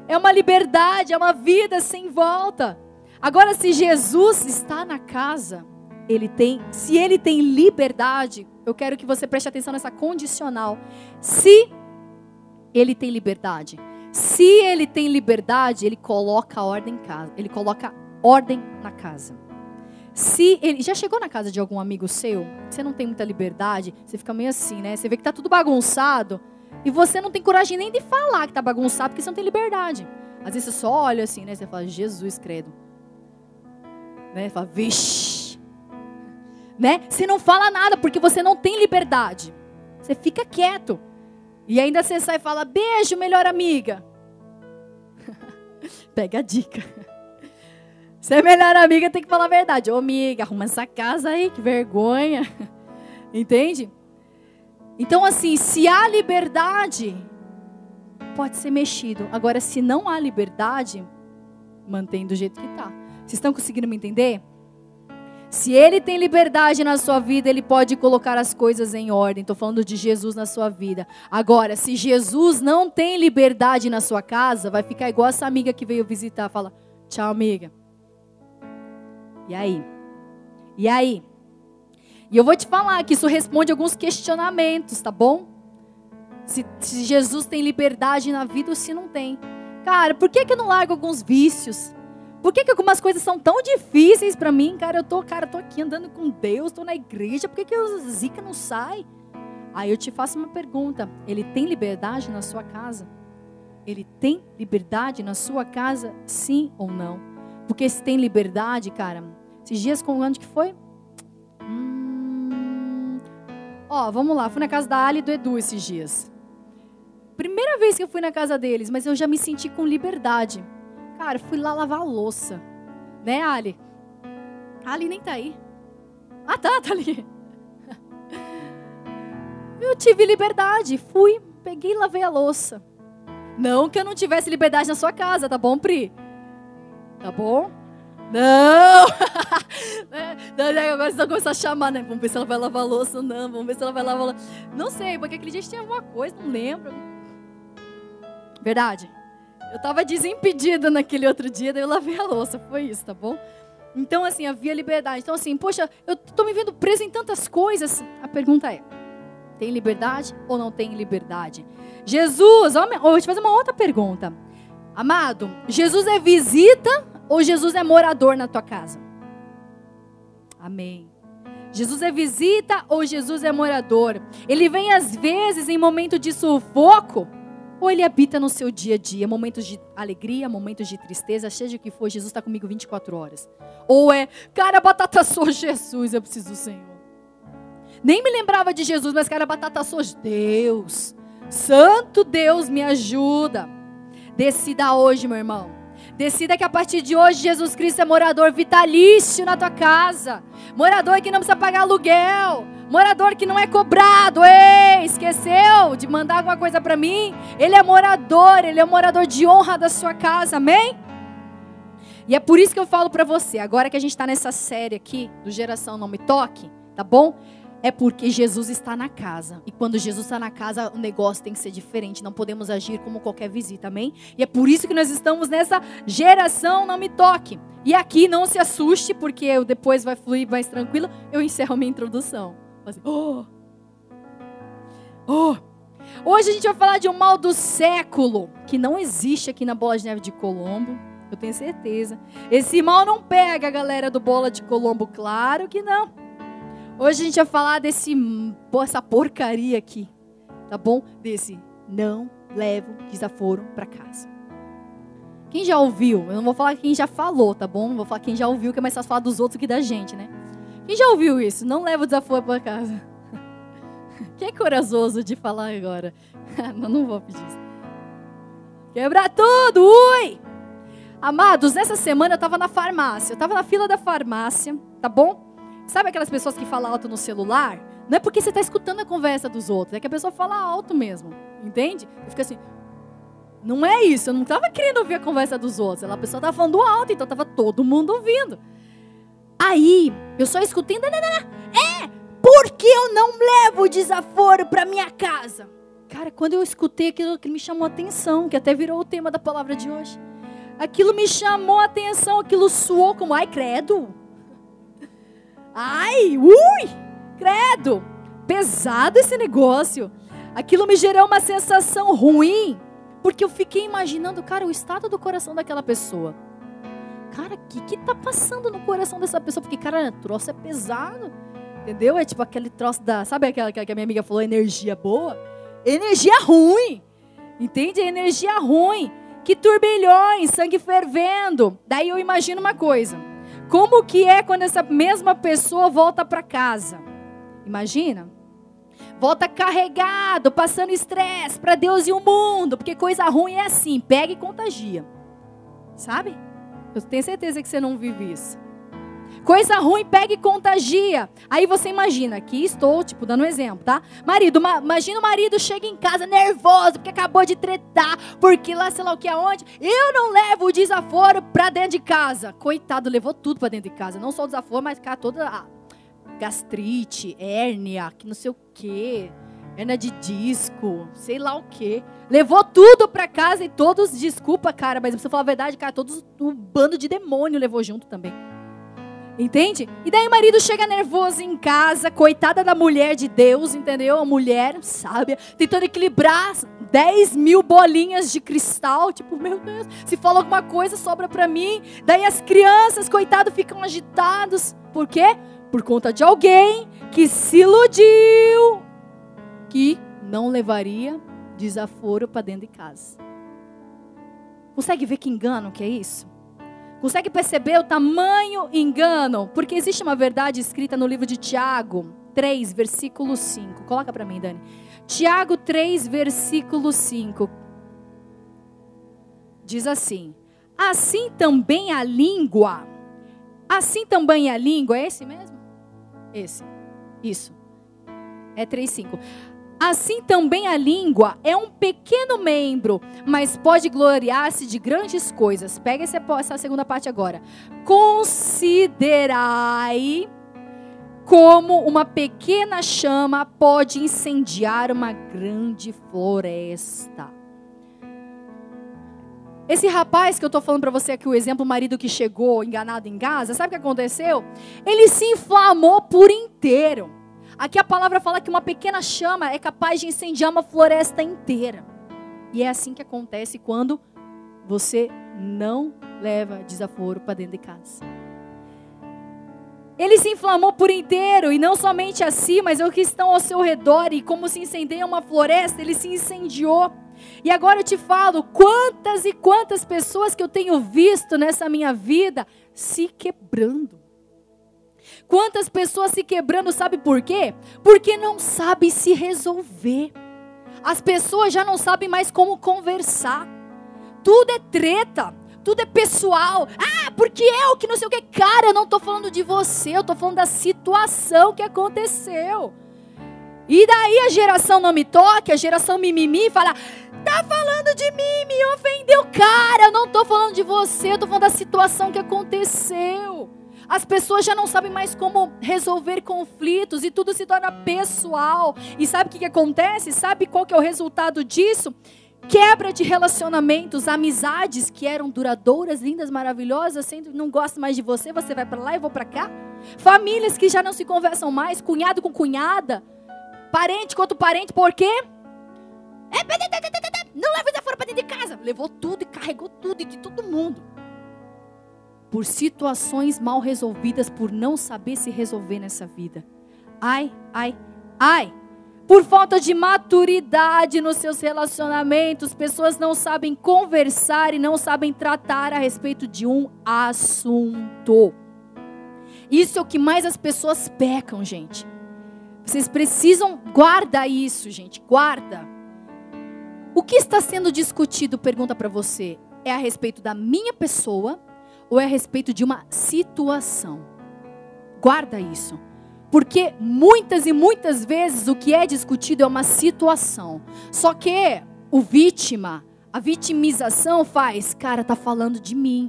S1: É uma liberdade, é uma vida sem volta. Agora, se Jesus está na casa, ele tem, se ele tem liberdade, eu quero que você preste atenção nessa condicional. Se ele tem liberdade, se ele tem liberdade, ele coloca ordem em casa, ele coloca ordem na casa. Se ele já chegou na casa de algum amigo seu, você não tem muita liberdade, você fica meio assim, né? Você vê que tá tudo bagunçado e você não tem coragem nem de falar que tá bagunçado porque você não tem liberdade. Às vezes você só olha assim, né? Você fala, Jesus, credo. Né? Você fala, vixe. Né? Você não fala nada porque você não tem liberdade. Você fica quieto. E ainda você sai e fala, beijo, melhor amiga. <laughs> Pega a dica. Você é melhor amiga, tem que falar a verdade. Ô, amiga, arruma essa casa aí, que vergonha. <laughs> Entende? Então, assim, se há liberdade, pode ser mexido. Agora, se não há liberdade, mantém do jeito que está. Vocês estão conseguindo me entender? Se ele tem liberdade na sua vida, ele pode colocar as coisas em ordem. Estou falando de Jesus na sua vida. Agora, se Jesus não tem liberdade na sua casa, vai ficar igual essa amiga que veio visitar. Fala, tchau, amiga. E aí? E aí? E eu vou te falar que isso responde alguns questionamentos, tá bom? Se, se Jesus tem liberdade na vida ou se não tem. Cara, por que, que eu não largo alguns vícios? Por que, que algumas coisas são tão difíceis para mim? Cara, eu tô, cara, tô aqui andando com Deus, tô na igreja, por que, que o zica não sai? Aí eu te faço uma pergunta: ele tem liberdade na sua casa? Ele tem liberdade na sua casa, sim ou não? Porque se tem liberdade, cara, esses dias com onde que foi? Hum... Ó, vamos lá, fui na casa da Ali e do Edu esses dias. Primeira vez que eu fui na casa deles, mas eu já me senti com liberdade. Cara, fui lá lavar a louça. Né, Ali? A Ali nem tá aí. Ah, tá, tá ali. <laughs> Eu tive liberdade. Fui, peguei e lavei a louça. Não que eu não tivesse liberdade na sua casa, tá bom, Pri? Tá bom? Não! <laughs> é, agora vocês vão começar a chamar, né? Vamos ver se ela vai lavar louça ou não. Vamos ver se ela vai lavar louça. Não sei, porque aquele dia tinha alguma coisa, não lembro. Verdade? Eu estava desimpedida naquele outro dia, daí eu lavei a louça. Foi isso, tá bom? Então, assim, havia liberdade. Então, assim, poxa, eu estou me vendo presa em tantas coisas. A pergunta é: tem liberdade ou não tem liberdade? Jesus, ó, vou te fazer uma outra pergunta. Amado, Jesus é visita ou Jesus é morador na tua casa? Amém. Jesus é visita ou Jesus é morador? Ele vem às vezes em momento de sufoco ou ele habita no seu dia a dia, momentos de alegria, momentos de tristeza, seja o que for, Jesus está comigo 24 horas. Ou é, cara, batata sou Jesus, eu preciso do Senhor. Nem me lembrava de Jesus, mas cara, batata sou Deus. Santo Deus, me ajuda. Decida hoje, meu irmão. Decida que a partir de hoje Jesus Cristo é morador vitalício na tua casa. Morador que não precisa pagar aluguel Morador que não é cobrado, ei, esqueceu de mandar alguma coisa para mim? Ele é morador, ele é morador de honra da sua casa, amém? E é por isso que eu falo para você, agora que a gente está nessa série aqui, do Geração Não Me Toque, tá bom? É porque Jesus está na casa. E quando Jesus está na casa, o negócio tem que ser diferente. Não podemos agir como qualquer visita, amém? E é por isso que nós estamos nessa geração Não Me Toque. E aqui não se assuste, porque depois vai fluir mais tranquilo. Eu encerro minha introdução. Assim, oh! Oh! Hoje a gente vai falar de um mal do século que não existe aqui na Bola de Neve de Colombo. Eu tenho certeza. Esse mal não pega a galera do Bola de Colombo, claro que não. Hoje a gente vai falar desse essa porcaria aqui, tá bom? Desse não levo desaforo para casa. Quem já ouviu? Eu não vou falar quem já falou, tá bom? Vou falar quem já ouviu, que é mais fácil falar dos outros que da gente, né? Quem já ouviu isso? Não leva desaforo para casa. <laughs> Quem é corajoso de falar agora? <laughs> não, não vou pedir isso. Quebra tudo, ui! Amados, nessa semana eu estava na farmácia. Eu estava na fila da farmácia, tá bom? Sabe aquelas pessoas que falam alto no celular? Não é porque você está escutando a conversa dos outros, é que a pessoa fala alto mesmo, entende? Eu fico assim, não é isso, eu não estava querendo ouvir a conversa dos outros. A pessoa estava falando alto, então estava todo mundo ouvindo. Aí, eu só escutei, é, porque eu não levo desaforo para minha casa. Cara, quando eu escutei aquilo que me chamou a atenção, que até virou o tema da palavra de hoje. Aquilo me chamou a atenção, aquilo suou como, ai, credo. Ai, ui, credo. Pesado esse negócio. Aquilo me gerou uma sensação ruim, porque eu fiquei imaginando, cara, o estado do coração daquela pessoa cara, o que que tá passando no coração dessa pessoa? Porque, cara, o troço é pesado. Entendeu? É tipo aquele troço da. Sabe aquela que a minha amiga falou, energia boa? Energia ruim. Entende? Energia ruim. Que turbilhões, sangue fervendo. Daí eu imagino uma coisa. Como que é quando essa mesma pessoa volta para casa? Imagina? Volta carregado, passando estresse para Deus e o mundo, porque coisa ruim é assim, pega e contagia. Sabe? Eu tenho certeza que você não vive isso. Coisa ruim pega e contagia. Aí você imagina, aqui estou, tipo, dando um exemplo, tá? Marido, imagina o marido chega em casa nervoso, porque acabou de tretar, porque lá sei lá o que aonde. Eu não levo o desaforo pra dentro de casa. Coitado, levou tudo pra dentro de casa. Não só o desaforo, mas ficar toda a gastrite, hérnia, que não sei o quê. Hérnia de disco, sei lá o quê. Levou tudo pra casa e todos, desculpa, cara, mas você falar a verdade, cara, todos um bando de demônio levou junto também. Entende? E daí o marido chega nervoso em casa, coitada da mulher de Deus, entendeu? A mulher sábia, tentando equilibrar 10 mil bolinhas de cristal. Tipo, meu Deus, se fala alguma coisa, sobra para mim. Daí as crianças, coitado, ficam agitados. Por quê? Por conta de alguém que se iludiu que não levaria desaforo para dentro de casa. Consegue ver que engano que é isso? Consegue perceber o tamanho engano? Porque existe uma verdade escrita no livro de Tiago 3, versículo 5. Coloca para mim, Dani. Tiago 3, versículo 5. Diz assim: Assim também a língua. Assim também a língua. É esse mesmo? Esse. Isso. É 3,5. Assim também a língua é um pequeno membro, mas pode gloriar-se de grandes coisas. Pega essa segunda parte agora. Considerai como uma pequena chama pode incendiar uma grande floresta. Esse rapaz que eu estou falando para você aqui, o exemplo, o marido que chegou enganado em casa, sabe o que aconteceu? Ele se inflamou por inteiro. Aqui a palavra fala que uma pequena chama é capaz de incendiar uma floresta inteira. E é assim que acontece quando você não leva desaforo para dentro de casa. Ele se inflamou por inteiro, e não somente a si, mas os que estão ao seu redor, e como se incendeia uma floresta, ele se incendiou. E agora eu te falo, quantas e quantas pessoas que eu tenho visto nessa minha vida se quebrando. Quantas pessoas se quebrando, sabe por quê? Porque não sabe se resolver. As pessoas já não sabem mais como conversar. Tudo é treta, tudo é pessoal. Ah, porque eu que não sei o que. Cara, eu não estou falando de você, eu estou falando da situação que aconteceu. E daí a geração não me toca, a geração mimimi fala: tá falando de mim, me ofendeu. Cara, eu não estou falando de você, eu estou falando da situação que aconteceu. As pessoas já não sabem mais como resolver conflitos e tudo se torna pessoal. E sabe o que, que acontece? Sabe qual que é o resultado disso? Quebra de relacionamentos, amizades que eram duradouras, lindas, maravilhosas, sendo não gosto mais de você, você vai para lá e vou para cá. Famílias que já não se conversam mais, cunhado com cunhada, parente contra parente, por quê? Não leva desaforo para dentro de casa. Levou tudo e carregou tudo e de todo mundo por situações mal resolvidas, por não saber se resolver nessa vida. Ai, ai, ai. Por falta de maturidade nos seus relacionamentos, pessoas não sabem conversar e não sabem tratar a respeito de um assunto. Isso é o que mais as pessoas pecam, gente. Vocês precisam guarda isso, gente, guarda. O que está sendo discutido, pergunta para você, é a respeito da minha pessoa ou é a respeito de uma situação. Guarda isso. Porque muitas e muitas vezes o que é discutido é uma situação. Só que o vítima, a vitimização faz, cara, tá falando de mim.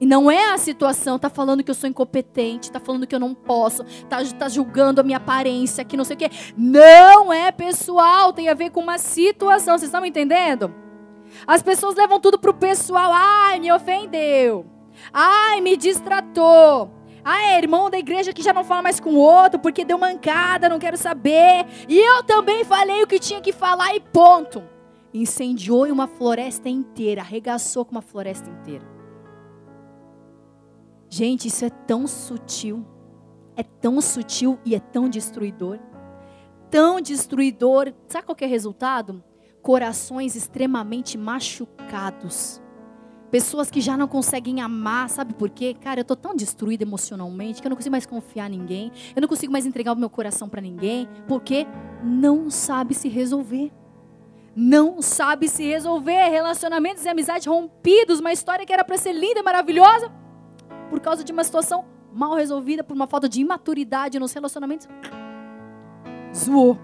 S1: E não é a situação, tá falando que eu sou incompetente, tá falando que eu não posso, tá, tá julgando a minha aparência, que não sei o quê. Não é pessoal, tem a ver com uma situação. Vocês estão me entendendo? As pessoas levam tudo pro pessoal. Ai, me ofendeu. Ai, me distratou. Ah, é irmão da igreja que já não fala mais com o outro porque deu mancada, não quero saber. E eu também falei o que tinha que falar e ponto. Incendiou uma floresta inteira, arregaçou com uma floresta inteira. Gente, isso é tão sutil. É tão sutil e é tão destruidor. Tão destruidor. Sabe qual é o resultado? Corações extremamente machucados Pessoas que já não conseguem amar, sabe por quê? Cara, eu tô tão destruída emocionalmente que eu não consigo mais confiar em ninguém. Eu não consigo mais entregar o meu coração para ninguém, porque não sabe se resolver. não sabe se resolver. Relacionamentos e amizades rompidos, uma história que era para ser linda e maravilhosa, por causa de uma situação mal resolvida, por uma falta de imaturidade nos relacionamentos, zoou.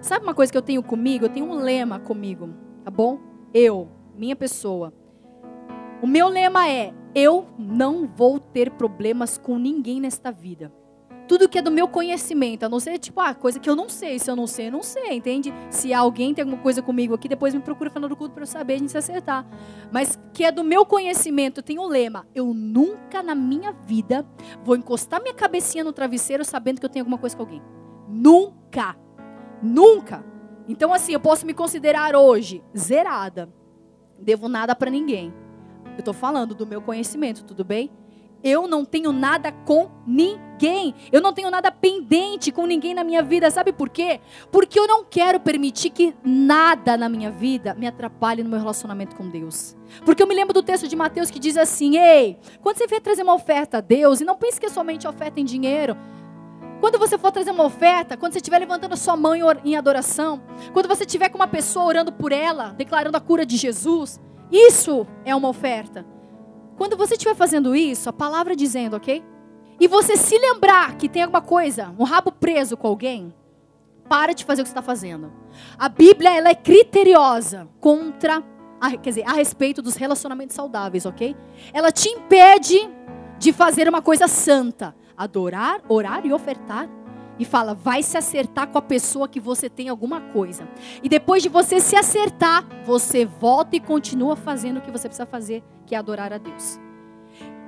S1: Sabe uma coisa que eu tenho comigo? Eu tenho um lema comigo, tá bom? Eu, minha pessoa. O meu lema é: eu não vou ter problemas com ninguém nesta vida tudo que é do meu conhecimento, a não ser tipo, ah, coisa que eu não sei, se eu não sei, eu não sei, entende? Se alguém tem alguma coisa comigo aqui, depois me procura falando do culto para eu saber, a gente se acertar. Mas que é do meu conhecimento, tenho um lema, eu nunca na minha vida vou encostar minha cabecinha no travesseiro sabendo que eu tenho alguma coisa com alguém. Nunca. Nunca. Então assim, eu posso me considerar hoje zerada. Devo nada para ninguém. Eu tô falando do meu conhecimento, tudo bem? Eu não tenho nada com ninguém. Eu não tenho nada pendente com ninguém na minha vida. Sabe por quê? Porque eu não quero permitir que nada na minha vida me atrapalhe no meu relacionamento com Deus. Porque eu me lembro do texto de Mateus que diz assim: Ei, quando você vier trazer uma oferta a Deus, e não pense que é somente oferta em dinheiro. Quando você for trazer uma oferta, quando você estiver levantando a sua mão em adoração, quando você estiver com uma pessoa orando por ela, declarando a cura de Jesus, isso é uma oferta. Quando você estiver fazendo isso, a palavra dizendo, ok? E você se lembrar que tem alguma coisa, um rabo preso com alguém, para de fazer o que você está fazendo. A Bíblia ela é criteriosa contra, a, quer dizer, a respeito dos relacionamentos saudáveis, ok? Ela te impede de fazer uma coisa santa, adorar, orar e ofertar e fala, vai se acertar com a pessoa que você tem alguma coisa. E depois de você se acertar, você volta e continua fazendo o que você precisa fazer, que é adorar a Deus.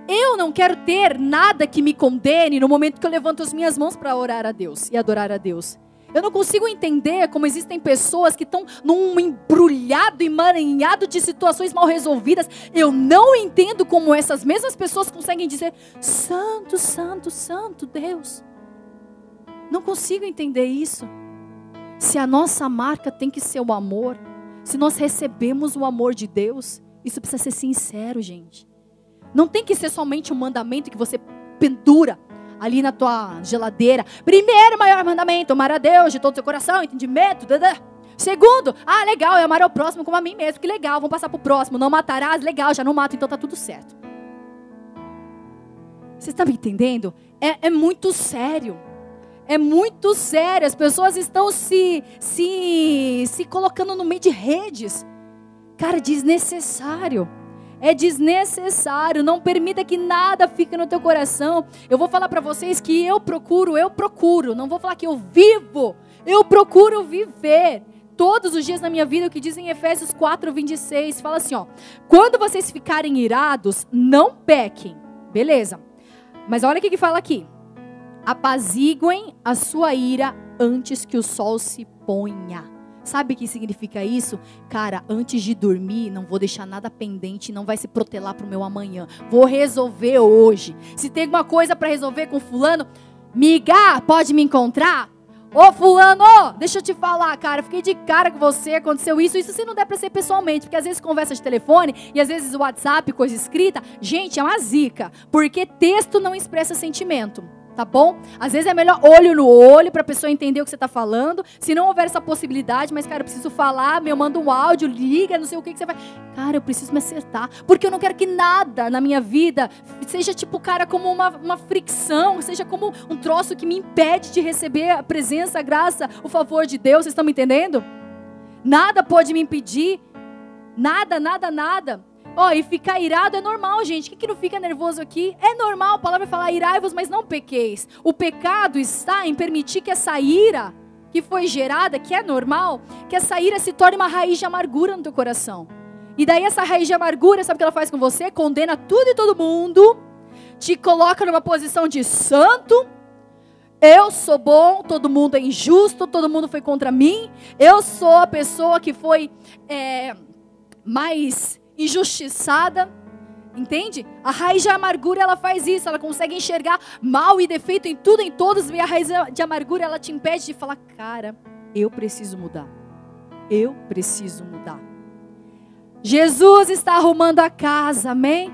S1: Eu não quero ter nada que me condene no momento que eu levanto as minhas mãos para orar a Deus e adorar a Deus. Eu não consigo entender como existem pessoas que estão num embrulhado, emaranhado de situações mal resolvidas. Eu não entendo como essas mesmas pessoas conseguem dizer: Santo, Santo, Santo Deus. Não consigo entender isso. Se a nossa marca tem que ser o amor, se nós recebemos o amor de Deus, isso precisa ser sincero, gente. Não tem que ser somente um mandamento que você pendura ali na tua geladeira. Primeiro, maior mandamento: amar a Deus de todo o seu coração, entendimento. Dadá. Segundo, ah, legal, é amar ao próximo como a mim mesmo. Que legal, vamos passar para o próximo. Não matarás, legal, já não mato, então tá tudo certo. Você está me entendendo? É, é muito sério. É muito sério. As pessoas estão se, se, se colocando no meio de redes. Cara, desnecessário. É desnecessário. Não permita que nada fique no teu coração. Eu vou falar para vocês que eu procuro, eu procuro. Não vou falar que eu vivo. Eu procuro viver todos os dias na minha vida, o que diz em Efésios 4, 26, fala assim: ó, quando vocês ficarem irados, não pequem. Beleza. Mas olha o que, que fala aqui apaziguem a sua ira antes que o sol se ponha. Sabe o que significa isso? Cara, antes de dormir, não vou deixar nada pendente, não vai se protelar para o meu amanhã. Vou resolver hoje. Se tem alguma coisa para resolver com fulano, miga, pode me encontrar? Ô fulano, deixa eu te falar, cara, fiquei de cara com você, aconteceu isso, isso se não der para ser pessoalmente, porque às vezes conversa de telefone e às vezes WhatsApp, coisa escrita, gente, é uma zica, porque texto não expressa sentimento tá bom? Às vezes é melhor olho no olho para a pessoa entender o que você está falando. Se não houver essa possibilidade, mas cara, eu preciso falar, eu mando um áudio, liga, não sei o que, que você vai. Cara, eu preciso me acertar, porque eu não quero que nada na minha vida seja tipo, cara, como uma, uma fricção, seja como um troço que me impede de receber a presença, a graça, o favor de Deus. Vocês estão me entendendo? Nada pode me impedir. Nada, nada, nada. Ó, oh, e ficar irado é normal, gente. Quem que não fica nervoso aqui? É normal, a palavra fala irai-vos, mas não pequeis. O pecado está em permitir que essa ira que foi gerada, que é normal, que essa ira se torne uma raiz de amargura no teu coração. E daí essa raiz de amargura, sabe o que ela faz com você? Condena tudo e todo mundo, te coloca numa posição de santo. Eu sou bom, todo mundo é injusto, todo mundo foi contra mim. Eu sou a pessoa que foi é, mais injustiçada. Entende? A raiz de amargura ela faz isso, ela consegue enxergar mal e defeito em tudo, em todos, e a raiz de amargura ela te impede de falar, cara, eu preciso mudar. Eu preciso mudar. Jesus está arrumando a casa, amém?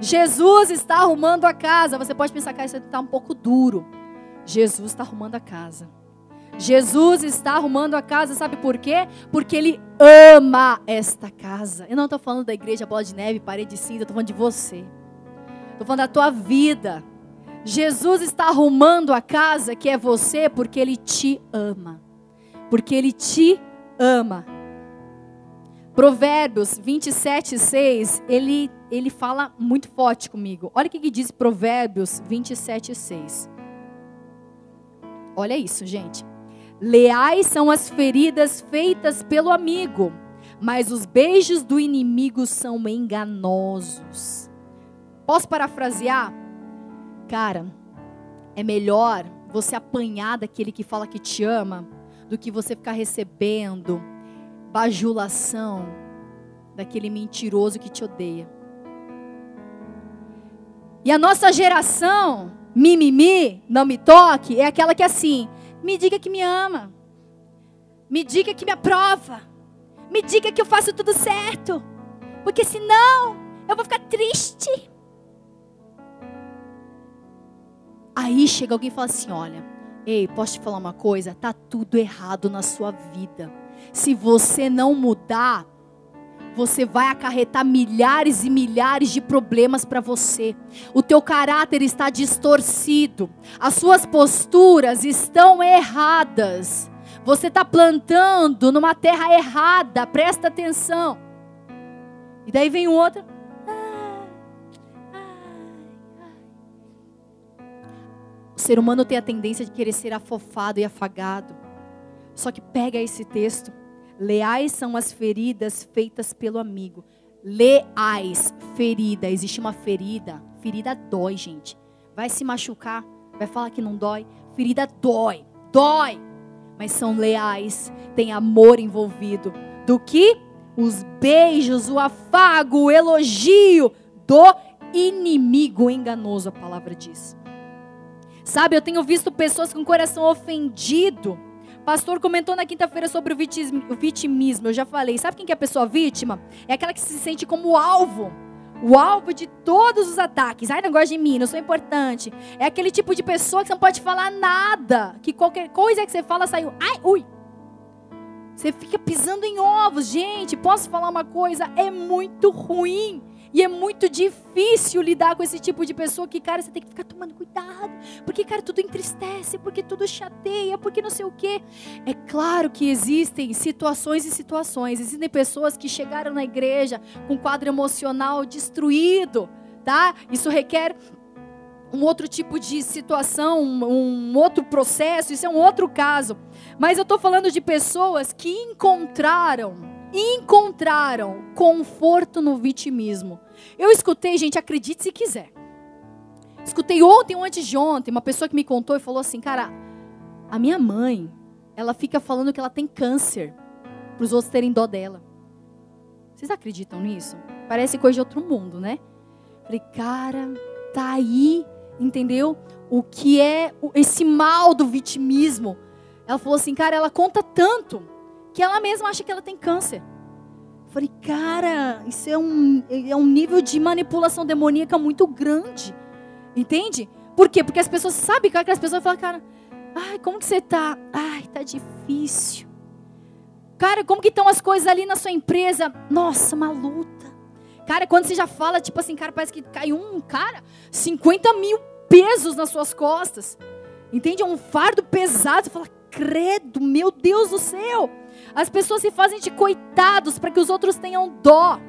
S1: Jesus está arrumando a casa. Você pode pensar que isso está um pouco duro. Jesus está arrumando a casa. Jesus está arrumando a casa, sabe por quê? Porque Ele ama esta casa. Eu não estou falando da igreja bola de neve, parede de cinza, estou falando de você. Estou falando da tua vida. Jesus está arrumando a casa que é você porque Ele te ama. Porque Ele te ama. Provérbios 27, 6, ele, ele fala muito forte comigo. Olha o que, que diz Provérbios 27, 6. Olha isso, gente. Leais são as feridas feitas pelo amigo, mas os beijos do inimigo são enganosos. Posso parafrasear? Cara, é melhor você apanhar daquele que fala que te ama do que você ficar recebendo bajulação daquele mentiroso que te odeia. E a nossa geração, mimimi, não me toque, é aquela que é assim, me diga que me ama. Me diga que me aprova. Me diga que eu faço tudo certo. Porque senão eu vou ficar triste. Aí chega alguém e fala assim: Olha, ei, posso te falar uma coisa? Tá tudo errado na sua vida. Se você não mudar, você vai acarretar milhares e milhares de problemas para você. O teu caráter está distorcido. As suas posturas estão erradas. Você está plantando numa terra errada. Presta atenção. E daí vem outro. O ser humano tem a tendência de querer ser afofado e afagado. Só que pega esse texto Leais são as feridas feitas pelo amigo. Leais, ferida. Existe uma ferida. Ferida dói, gente. Vai se machucar, vai falar que não dói. Ferida dói, dói. Mas são leais, tem amor envolvido. Do que os beijos, o afago, o elogio do inimigo enganoso, a palavra diz. Sabe, eu tenho visto pessoas com o coração ofendido Pastor comentou na quinta-feira sobre o vitimismo. Eu já falei. Sabe quem que é a pessoa vítima? É aquela que se sente como alvo. O alvo de todos os ataques. Ai, não gosta de mim, não sou importante. É aquele tipo de pessoa que você não pode falar nada. Que qualquer coisa que você fala saiu. Ai, ui. Você fica pisando em ovos. Gente, posso falar uma coisa? É muito ruim. E é muito difícil lidar com esse tipo de pessoa que, cara, você tem que ficar tomando cuidado. Porque, cara, tudo entristece, porque tudo chateia, porque não sei o quê. É claro que existem situações e situações. Existem pessoas que chegaram na igreja com quadro emocional destruído, tá? Isso requer um outro tipo de situação, um, um outro processo, isso é um outro caso. Mas eu estou falando de pessoas que encontraram encontraram conforto no vitimismo. Eu escutei, gente, acredite se quiser. Escutei ontem ou antes de ontem, uma pessoa que me contou e falou assim: Cara, a minha mãe, ela fica falando que ela tem câncer, para os outros terem dó dela. Vocês acreditam nisso? Parece coisa de outro mundo, né? Falei, cara, tá aí, entendeu? O que é esse mal do vitimismo? Ela falou assim, cara, ela conta tanto que ela mesma acha que ela tem câncer. Falei, cara, isso é um, é um nível de manipulação demoníaca muito grande. Entende? Por quê? Porque as pessoas sabem que as pessoas falam, cara, ai, como que você tá? Ai, tá difícil. Cara, como que estão as coisas ali na sua empresa? Nossa, uma luta. Cara, quando você já fala, tipo assim, cara, parece que caiu um, cara, 50 mil pesos nas suas costas. Entende? É um fardo pesado. Você fala, credo, meu Deus do céu. As pessoas se fazem de coitados para que os outros tenham dó.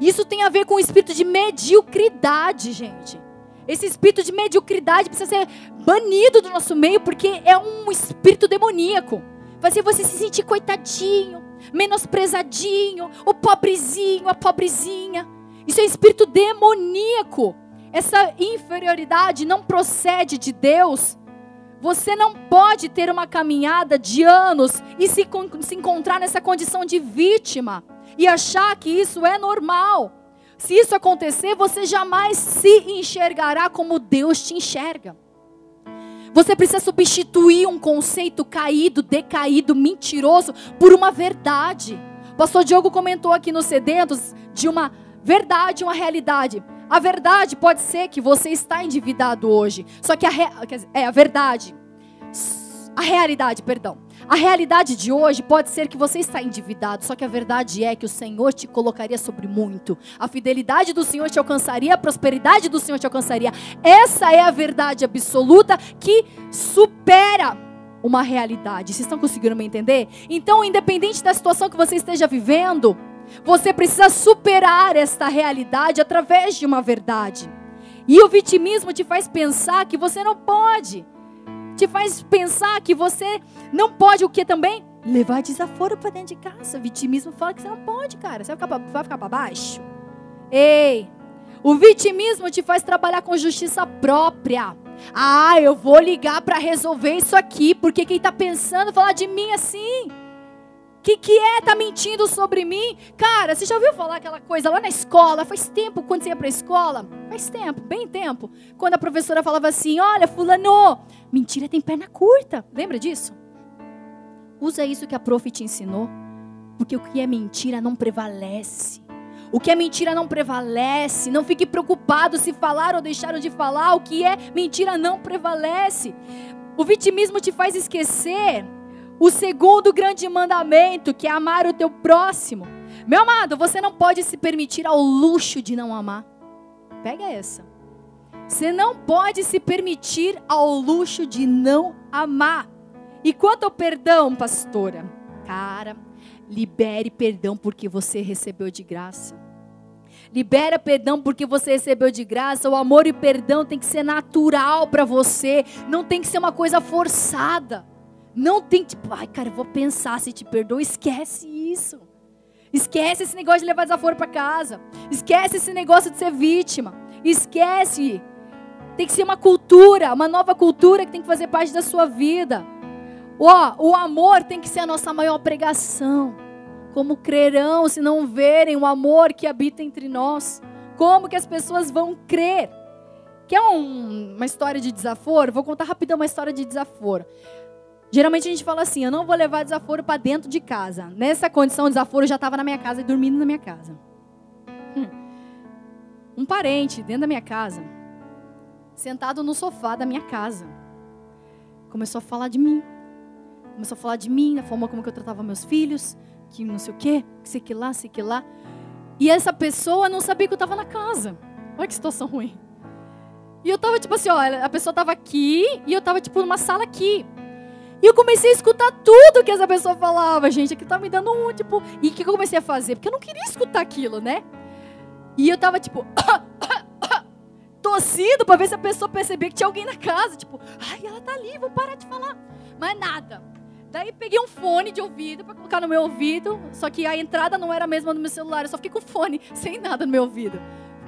S1: Isso tem a ver com o espírito de mediocridade, gente. Esse espírito de mediocridade precisa ser banido do nosso meio, porque é um espírito demoníaco. Fazer você se sentir coitadinho, menosprezadinho, o pobrezinho, a pobrezinha. Isso é espírito demoníaco. Essa inferioridade não procede de Deus, você não pode ter uma caminhada de anos e se, se encontrar nessa condição de vítima e achar que isso é normal. Se isso acontecer, você jamais se enxergará como Deus te enxerga. Você precisa substituir um conceito caído, decaído, mentiroso por uma verdade. O pastor Diogo comentou aqui nos sedentos de uma verdade, uma realidade. A verdade pode ser que você está endividado hoje. Só que a, é a verdade. a realidade, perdão. A realidade de hoje pode ser que você está endividado, só que a verdade é que o Senhor te colocaria sobre muito. A fidelidade do Senhor te alcançaria, a prosperidade do Senhor te alcançaria. Essa é a verdade absoluta que supera uma realidade. Vocês estão conseguindo me entender? Então, independente da situação que você esteja vivendo, você precisa superar esta realidade através de uma verdade. E o vitimismo te faz pensar que você não pode. Te faz pensar que você não pode o que também? Levar desaforo para dentro de casa. O vitimismo fala que você não pode, cara. Você vai ficar, vai ficar para baixo? Ei, o vitimismo te faz trabalhar com justiça própria. Ah, eu vou ligar para resolver isso aqui, porque quem está pensando falar de mim assim? Que, que é? Tá mentindo sobre mim? Cara, você já ouviu falar aquela coisa lá na escola? Faz tempo, quando você ia para a escola? Faz tempo, bem tempo. Quando a professora falava assim: Olha, Fulano, mentira tem perna curta. Lembra disso? Usa isso que a prof te ensinou. Porque o que é mentira não prevalece. O que é mentira não prevalece. Não fique preocupado se falaram ou deixaram de falar. O que é mentira não prevalece. O vitimismo te faz esquecer o segundo grande mandamento, que é amar o teu próximo. Meu amado, você não pode se permitir ao luxo de não amar. Pega essa. Você não pode se permitir ao luxo de não amar. E quanto ao perdão, pastora? Cara, libere perdão porque você recebeu de graça. Libera perdão porque você recebeu de graça. O amor e perdão tem que ser natural para você, não tem que ser uma coisa forçada. Não tem tipo, ai cara, eu vou pensar se te perdoo. Esquece isso. Esquece esse negócio de levar desaforo para casa. Esquece esse negócio de ser vítima. Esquece. Tem que ser uma cultura, uma nova cultura que tem que fazer parte da sua vida. Ó, o amor tem que ser a nossa maior pregação. Como crerão se não verem o amor que habita entre nós? Como que as pessoas vão crer? Quer um, uma história de desaforo? Vou contar rapidão uma história de desaforo. Geralmente a gente fala assim: eu não vou levar desaforo para dentro de casa. Nessa condição, o desaforo já estava na minha casa e dormindo na minha casa. Hum. Um parente dentro da minha casa, sentado no sofá da minha casa, começou a falar de mim. Começou a falar de mim, da forma como eu tratava meus filhos, que não sei o quê, que sei que lá, sei que lá. E essa pessoa não sabia que eu estava na casa. Olha que situação ruim. E eu estava tipo assim, olha, a pessoa estava aqui e eu estava tipo numa sala aqui. E eu comecei a escutar tudo que essa pessoa falava, gente. Aqui tá me dando um, tipo. E o que eu comecei a fazer? Porque eu não queria escutar aquilo, né? E eu tava, tipo. <coughs> tossindo pra ver se a pessoa percebia que tinha alguém na casa. Tipo, ai, ela tá ali, vou parar de falar. Mas nada. Daí peguei um fone de ouvido para colocar no meu ouvido. Só que a entrada não era a mesma no meu celular. Eu só fiquei com fone, <laughs> sem nada no meu ouvido.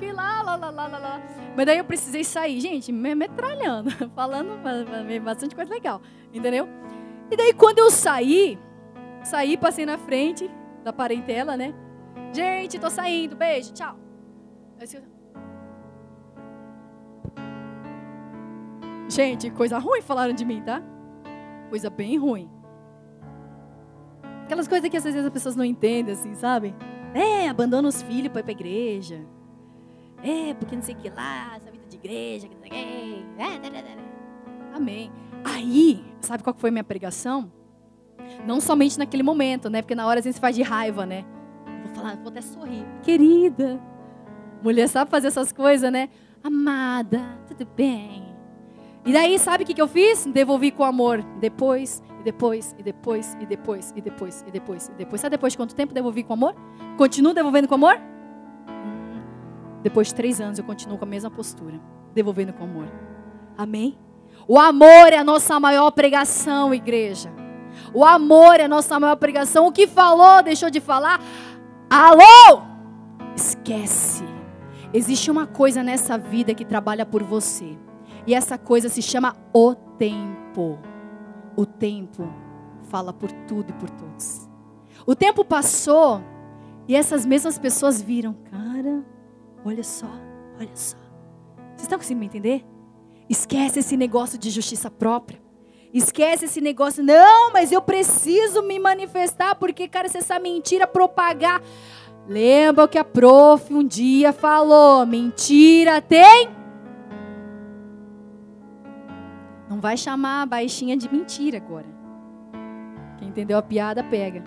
S1: Fiquei lá, lá, lá, lá, lá, lá. Mas daí eu precisei sair, gente, me metralhando, <laughs> falando bastante coisa legal, entendeu? E daí quando eu saí, saí, passei na frente da parentela, né? Gente, tô saindo, beijo, tchau. Gente, coisa ruim falaram de mim, tá? Coisa bem ruim. Aquelas coisas que às vezes as pessoas não entendem, assim, sabe? É, abandona os filhos para ir pra igreja. É, porque não sei o que lá, essa vida de igreja, que não sei o que. É, Amém. Aí, sabe qual foi a minha pregação? Não somente naquele momento, né? Porque na hora a gente faz de raiva, né? Vou falar, vou até sorrir. Querida. Mulher sabe fazer essas coisas, né? Amada, tudo bem. E daí, sabe o que, que eu fiz? Devolvi com amor. Depois, e depois, e depois, e depois, e depois, e depois, e depois. Sabe depois de quanto tempo devolvi com amor? Continuo devolvendo com amor? Depois de três anos, eu continuo com a mesma postura. Devolvendo com amor. Amém? O amor é a nossa maior pregação, igreja. O amor é a nossa maior pregação. O que falou, deixou de falar. Alô? Esquece. Existe uma coisa nessa vida que trabalha por você. E essa coisa se chama o tempo. O tempo fala por tudo e por todos. O tempo passou e essas mesmas pessoas viram, cara, olha só, olha só. Vocês estão conseguindo me entender? Esquece esse negócio de justiça própria. Esquece esse negócio, não, mas eu preciso me manifestar, porque, cara, se essa mentira propagar. Lembra o que a prof um dia falou: mentira tem. Não vai chamar a baixinha de mentira agora. Quem entendeu a piada, pega.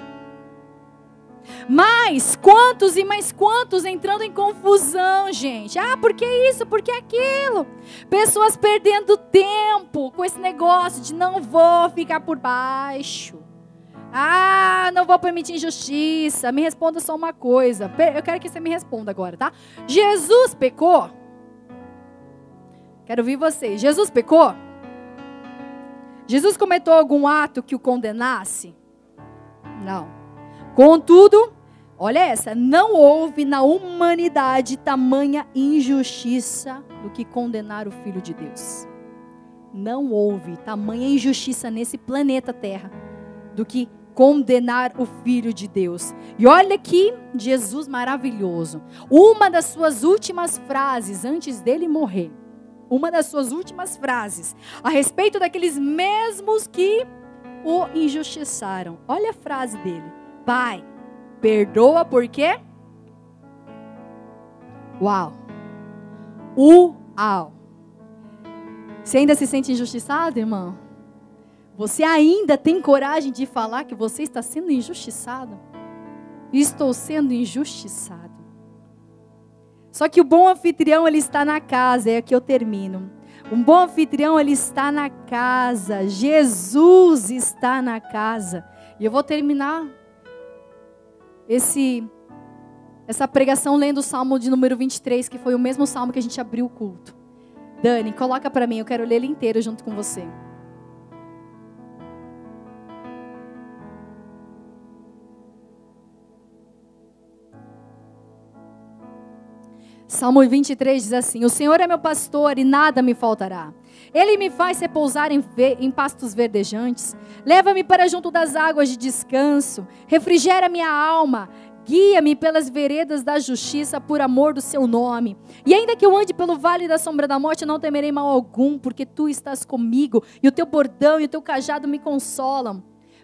S1: Mas quantos e mais quantos entrando em confusão, gente? Ah, por que isso? Por que aquilo? Pessoas perdendo tempo com esse negócio de não vou ficar por baixo. Ah, não vou permitir injustiça. Me responda só uma coisa. Eu quero que você me responda agora, tá? Jesus pecou? Quero ouvir vocês. Jesus pecou? Jesus cometeu algum ato que o condenasse? Não. Contudo, olha essa, não houve na humanidade tamanha injustiça do que condenar o Filho de Deus. Não houve tamanha injustiça nesse planeta Terra do que condenar o Filho de Deus. E olha que Jesus maravilhoso. Uma das suas últimas frases antes dele morrer, uma das suas últimas frases, a respeito daqueles mesmos que o injustiçaram. Olha a frase dele: Pai, perdoa por quê? Uau! Uau! Você ainda se sente injustiçado, irmão? Você ainda tem coragem de falar que você está sendo injustiçado? Estou sendo injustiçado. Só que o bom anfitrião, ele está na casa, é aqui eu termino. Um bom anfitrião, ele está na casa. Jesus está na casa. E eu vou terminar esse essa pregação lendo o Salmo de número 23, que foi o mesmo salmo que a gente abriu o culto. Dani, coloca para mim, eu quero ler ele inteiro junto com você. Salmo 23 diz assim: O Senhor é meu pastor e nada me faltará. Ele me faz repousar em, em pastos verdejantes. Leva-me para junto das águas de descanso. Refrigera minha alma. Guia-me pelas veredas da justiça por amor do seu nome. E ainda que eu ande pelo vale da sombra da morte, não temerei mal algum, porque tu estás comigo, e o teu bordão e o teu cajado me consolam.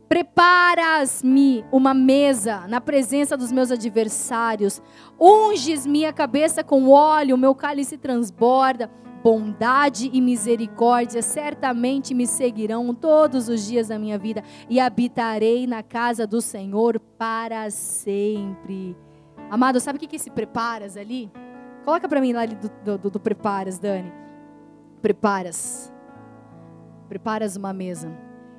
S1: Preparas-me uma mesa na presença dos meus adversários. Unges minha cabeça com óleo, meu cálice transborda. Bondade e misericórdia certamente me seguirão todos os dias da minha vida e habitarei na casa do Senhor para sempre. Amado, sabe o que é esse preparas ali? Coloca para mim lá do, do, do preparas, Dani. Preparas. Preparas uma mesa.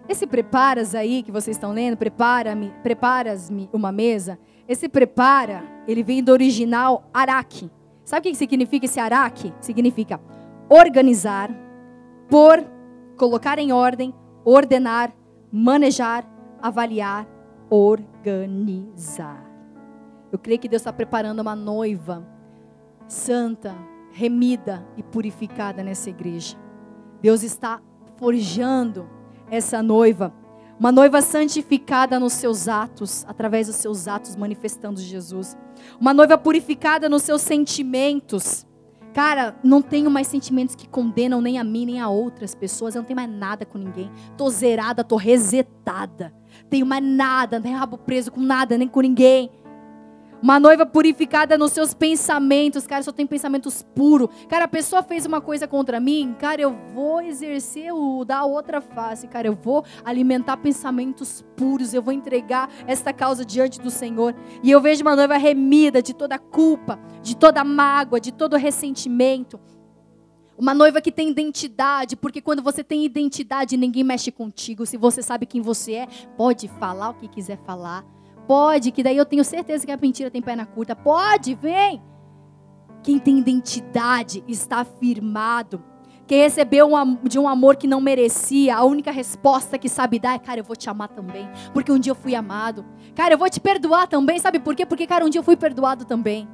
S1: Esse preparas aí que vocês estão lendo, prepara-me, preparas-me uma mesa. Esse prepara, ele vem do original araque. Sabe o que significa esse araque? Significa organizar, pôr, colocar em ordem, ordenar, manejar, avaliar, organizar. Eu creio que Deus está preparando uma noiva santa, remida e purificada nessa igreja. Deus está forjando essa noiva. Uma noiva santificada nos seus atos, através dos seus atos manifestando Jesus. Uma noiva purificada nos seus sentimentos. Cara, não tenho mais sentimentos que condenam nem a mim nem a outras pessoas. Eu não tenho mais nada com ninguém. Tô zerada, tô resetada. Tenho mais nada, nem rabo preso com nada, nem com ninguém. Uma noiva purificada nos seus pensamentos, cara, só tem pensamentos puros. Cara, a pessoa fez uma coisa contra mim, cara, eu vou exercer o da outra face, cara, eu vou alimentar pensamentos puros, eu vou entregar esta causa diante do Senhor. E eu vejo uma noiva remida de toda culpa, de toda mágoa, de todo ressentimento. Uma noiva que tem identidade, porque quando você tem identidade, ninguém mexe contigo. Se você sabe quem você é, pode falar o que quiser falar. Pode, que daí eu tenho certeza que a mentira tem perna curta. Pode, vem. Quem tem identidade está firmado. Quem recebeu um, de um amor que não merecia, a única resposta que sabe dar é: cara, eu vou te amar também, porque um dia eu fui amado. Cara, eu vou te perdoar também, sabe por quê? Porque, cara, um dia eu fui perdoado também.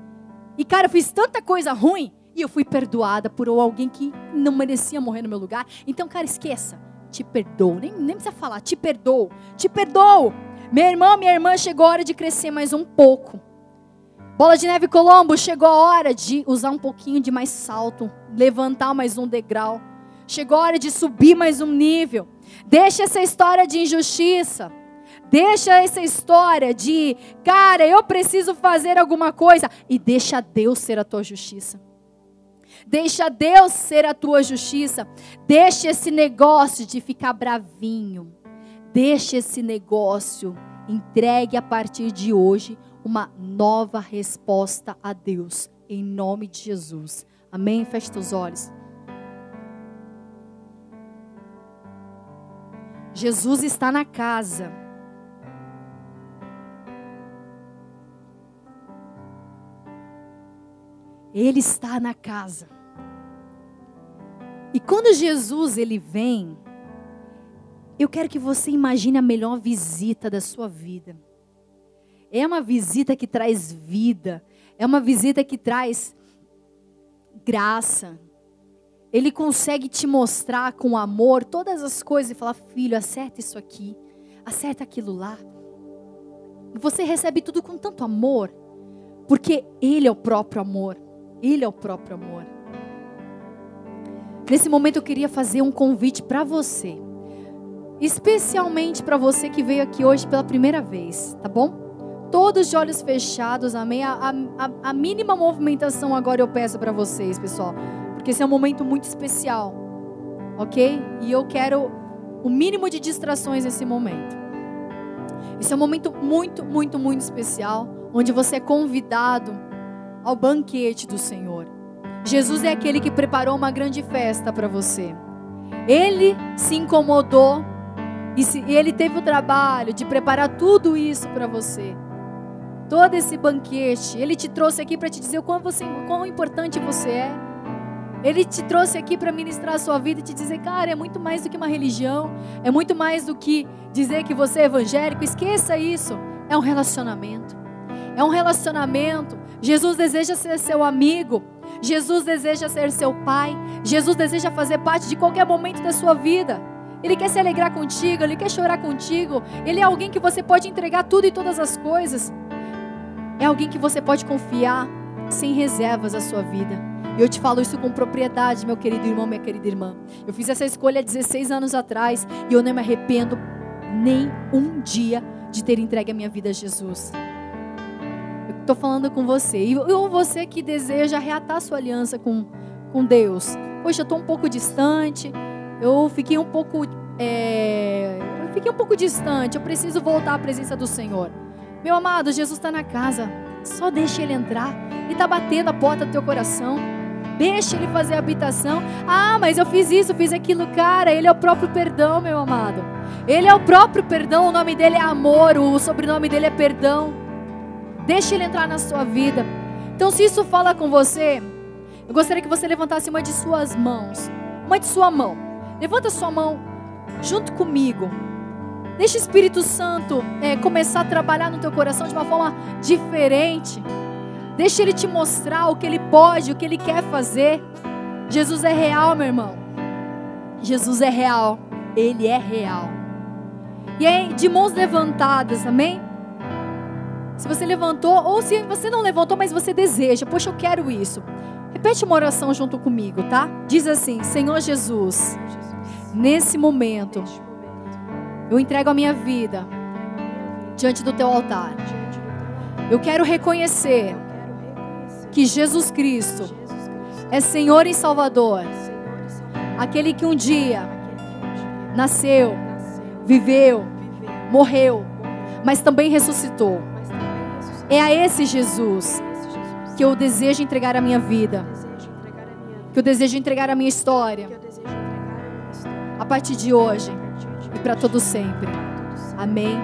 S1: E, cara, eu fiz tanta coisa ruim e eu fui perdoada por alguém que não merecia morrer no meu lugar. Então, cara, esqueça. Te perdoo. Nem, nem precisa falar. Te perdoo. Te perdoo. Meu irmão, minha irmã, chegou a hora de crescer mais um pouco. Bola de Neve Colombo, chegou a hora de usar um pouquinho de mais salto, levantar mais um degrau. Chegou a hora de subir mais um nível. Deixa essa história de injustiça. Deixa essa história de, cara, eu preciso fazer alguma coisa. E deixa Deus ser a tua justiça. Deixa Deus ser a tua justiça. Deixa esse negócio de ficar bravinho. Deixa esse negócio. Entregue a partir de hoje uma nova resposta a Deus. Em nome de Jesus. Amém? Feche os olhos. Jesus está na casa. Ele está na casa. E quando Jesus ele vem, eu quero que você imagine a melhor visita da sua vida. É uma visita que traz vida, é uma visita que traz graça. Ele consegue te mostrar com amor todas as coisas e falar: filho, acerta isso aqui, acerta aquilo lá. Você recebe tudo com tanto amor, porque Ele é o próprio amor. Ele é o próprio amor. Nesse momento eu queria fazer um convite para você, especialmente para você que veio aqui hoje pela primeira vez, tá bom? Todos de olhos fechados, amém? A, a, a mínima movimentação agora eu peço para vocês, pessoal, porque esse é um momento muito especial, ok? E eu quero o mínimo de distrações nesse momento. Esse é um momento muito, muito, muito especial, onde você é convidado ao banquete do Senhor. Jesus é aquele que preparou uma grande festa para você. Ele se incomodou e, se, e ele teve o trabalho de preparar tudo isso para você todo esse banquete. Ele te trouxe aqui para te dizer o quão, você, o quão importante você é. Ele te trouxe aqui para ministrar a sua vida e te dizer, cara, é muito mais do que uma religião, é muito mais do que dizer que você é evangélico. Esqueça isso. É um relacionamento. É um relacionamento. Jesus deseja ser seu amigo. Jesus deseja ser seu pai. Jesus deseja fazer parte de qualquer momento da sua vida. Ele quer se alegrar contigo, ele quer chorar contigo. Ele é alguém que você pode entregar tudo e todas as coisas. É alguém que você pode confiar sem reservas a sua vida. E eu te falo isso com propriedade, meu querido irmão, minha querida irmã. Eu fiz essa escolha há 16 anos atrás e eu não me arrependo nem um dia de ter entregue a minha vida a Jesus. Eu estou falando com você. E ou você que deseja reatar sua aliança com, com Deus. Poxa, eu estou um pouco distante. Eu fiquei um pouco. É, eu fiquei um pouco distante. Eu preciso voltar à presença do Senhor. Meu amado, Jesus está na casa. Só deixe Ele entrar. Ele está batendo a porta do teu coração. Deixa Ele fazer a habitação. Ah, mas eu fiz isso, fiz aquilo. Cara, Ele é o próprio perdão, meu amado. Ele é o próprio perdão. O nome dele é amor. O sobrenome dele é perdão. Deixa Ele entrar na sua vida. Então, se isso fala com você, eu gostaria que você levantasse uma de suas mãos. Uma de sua mão. Levanta sua mão junto comigo. Deixa o Espírito Santo é, começar a trabalhar no teu coração de uma forma diferente. Deixa ele te mostrar o que ele pode, o que ele quer fazer. Jesus é real, meu irmão. Jesus é real. Ele é real. E aí, de mãos levantadas, amém? Se você levantou, ou se você não levantou, mas você deseja, poxa, eu quero isso. Repete uma oração junto comigo, tá? Diz assim: Senhor Jesus, nesse momento eu entrego a minha vida diante do teu altar. Eu quero reconhecer que Jesus Cristo é Senhor e Salvador. Aquele que um dia nasceu, viveu, morreu, mas também ressuscitou. É a esse Jesus que eu desejo entregar a minha vida, que eu desejo entregar a minha história. A partir de hoje e para todo sempre. Amém.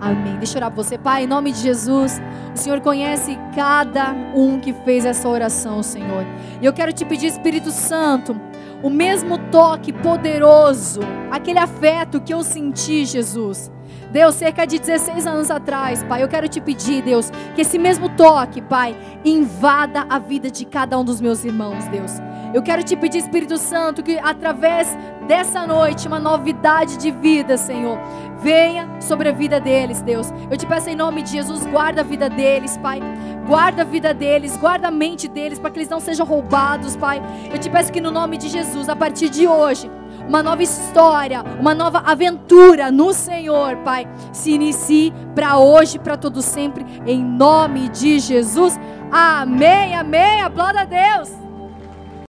S1: Amém. Deixa eu orar por você. Pai, em nome de Jesus, o Senhor conhece cada um que fez essa oração, Senhor. E eu quero te pedir, Espírito Santo, o mesmo toque poderoso, aquele afeto que eu senti, Jesus. Deus, cerca de 16 anos atrás, Pai, eu quero te pedir, Deus, que esse mesmo toque, Pai, invada a vida de cada um dos meus irmãos, Deus. Eu quero te pedir, Espírito Santo, que através dessa noite, uma novidade de vida, Senhor, venha sobre a vida deles, Deus. Eu te peço em nome de Jesus, guarda a vida deles, Pai. Guarda a vida deles, guarda a mente deles, para que eles não sejam roubados, Pai. Eu te peço que no nome de Jesus, a partir de hoje, uma nova história, uma nova aventura no Senhor, Pai, se inicie para hoje, para todo sempre, em nome de Jesus. Amém, amém. Aplauda a Deus.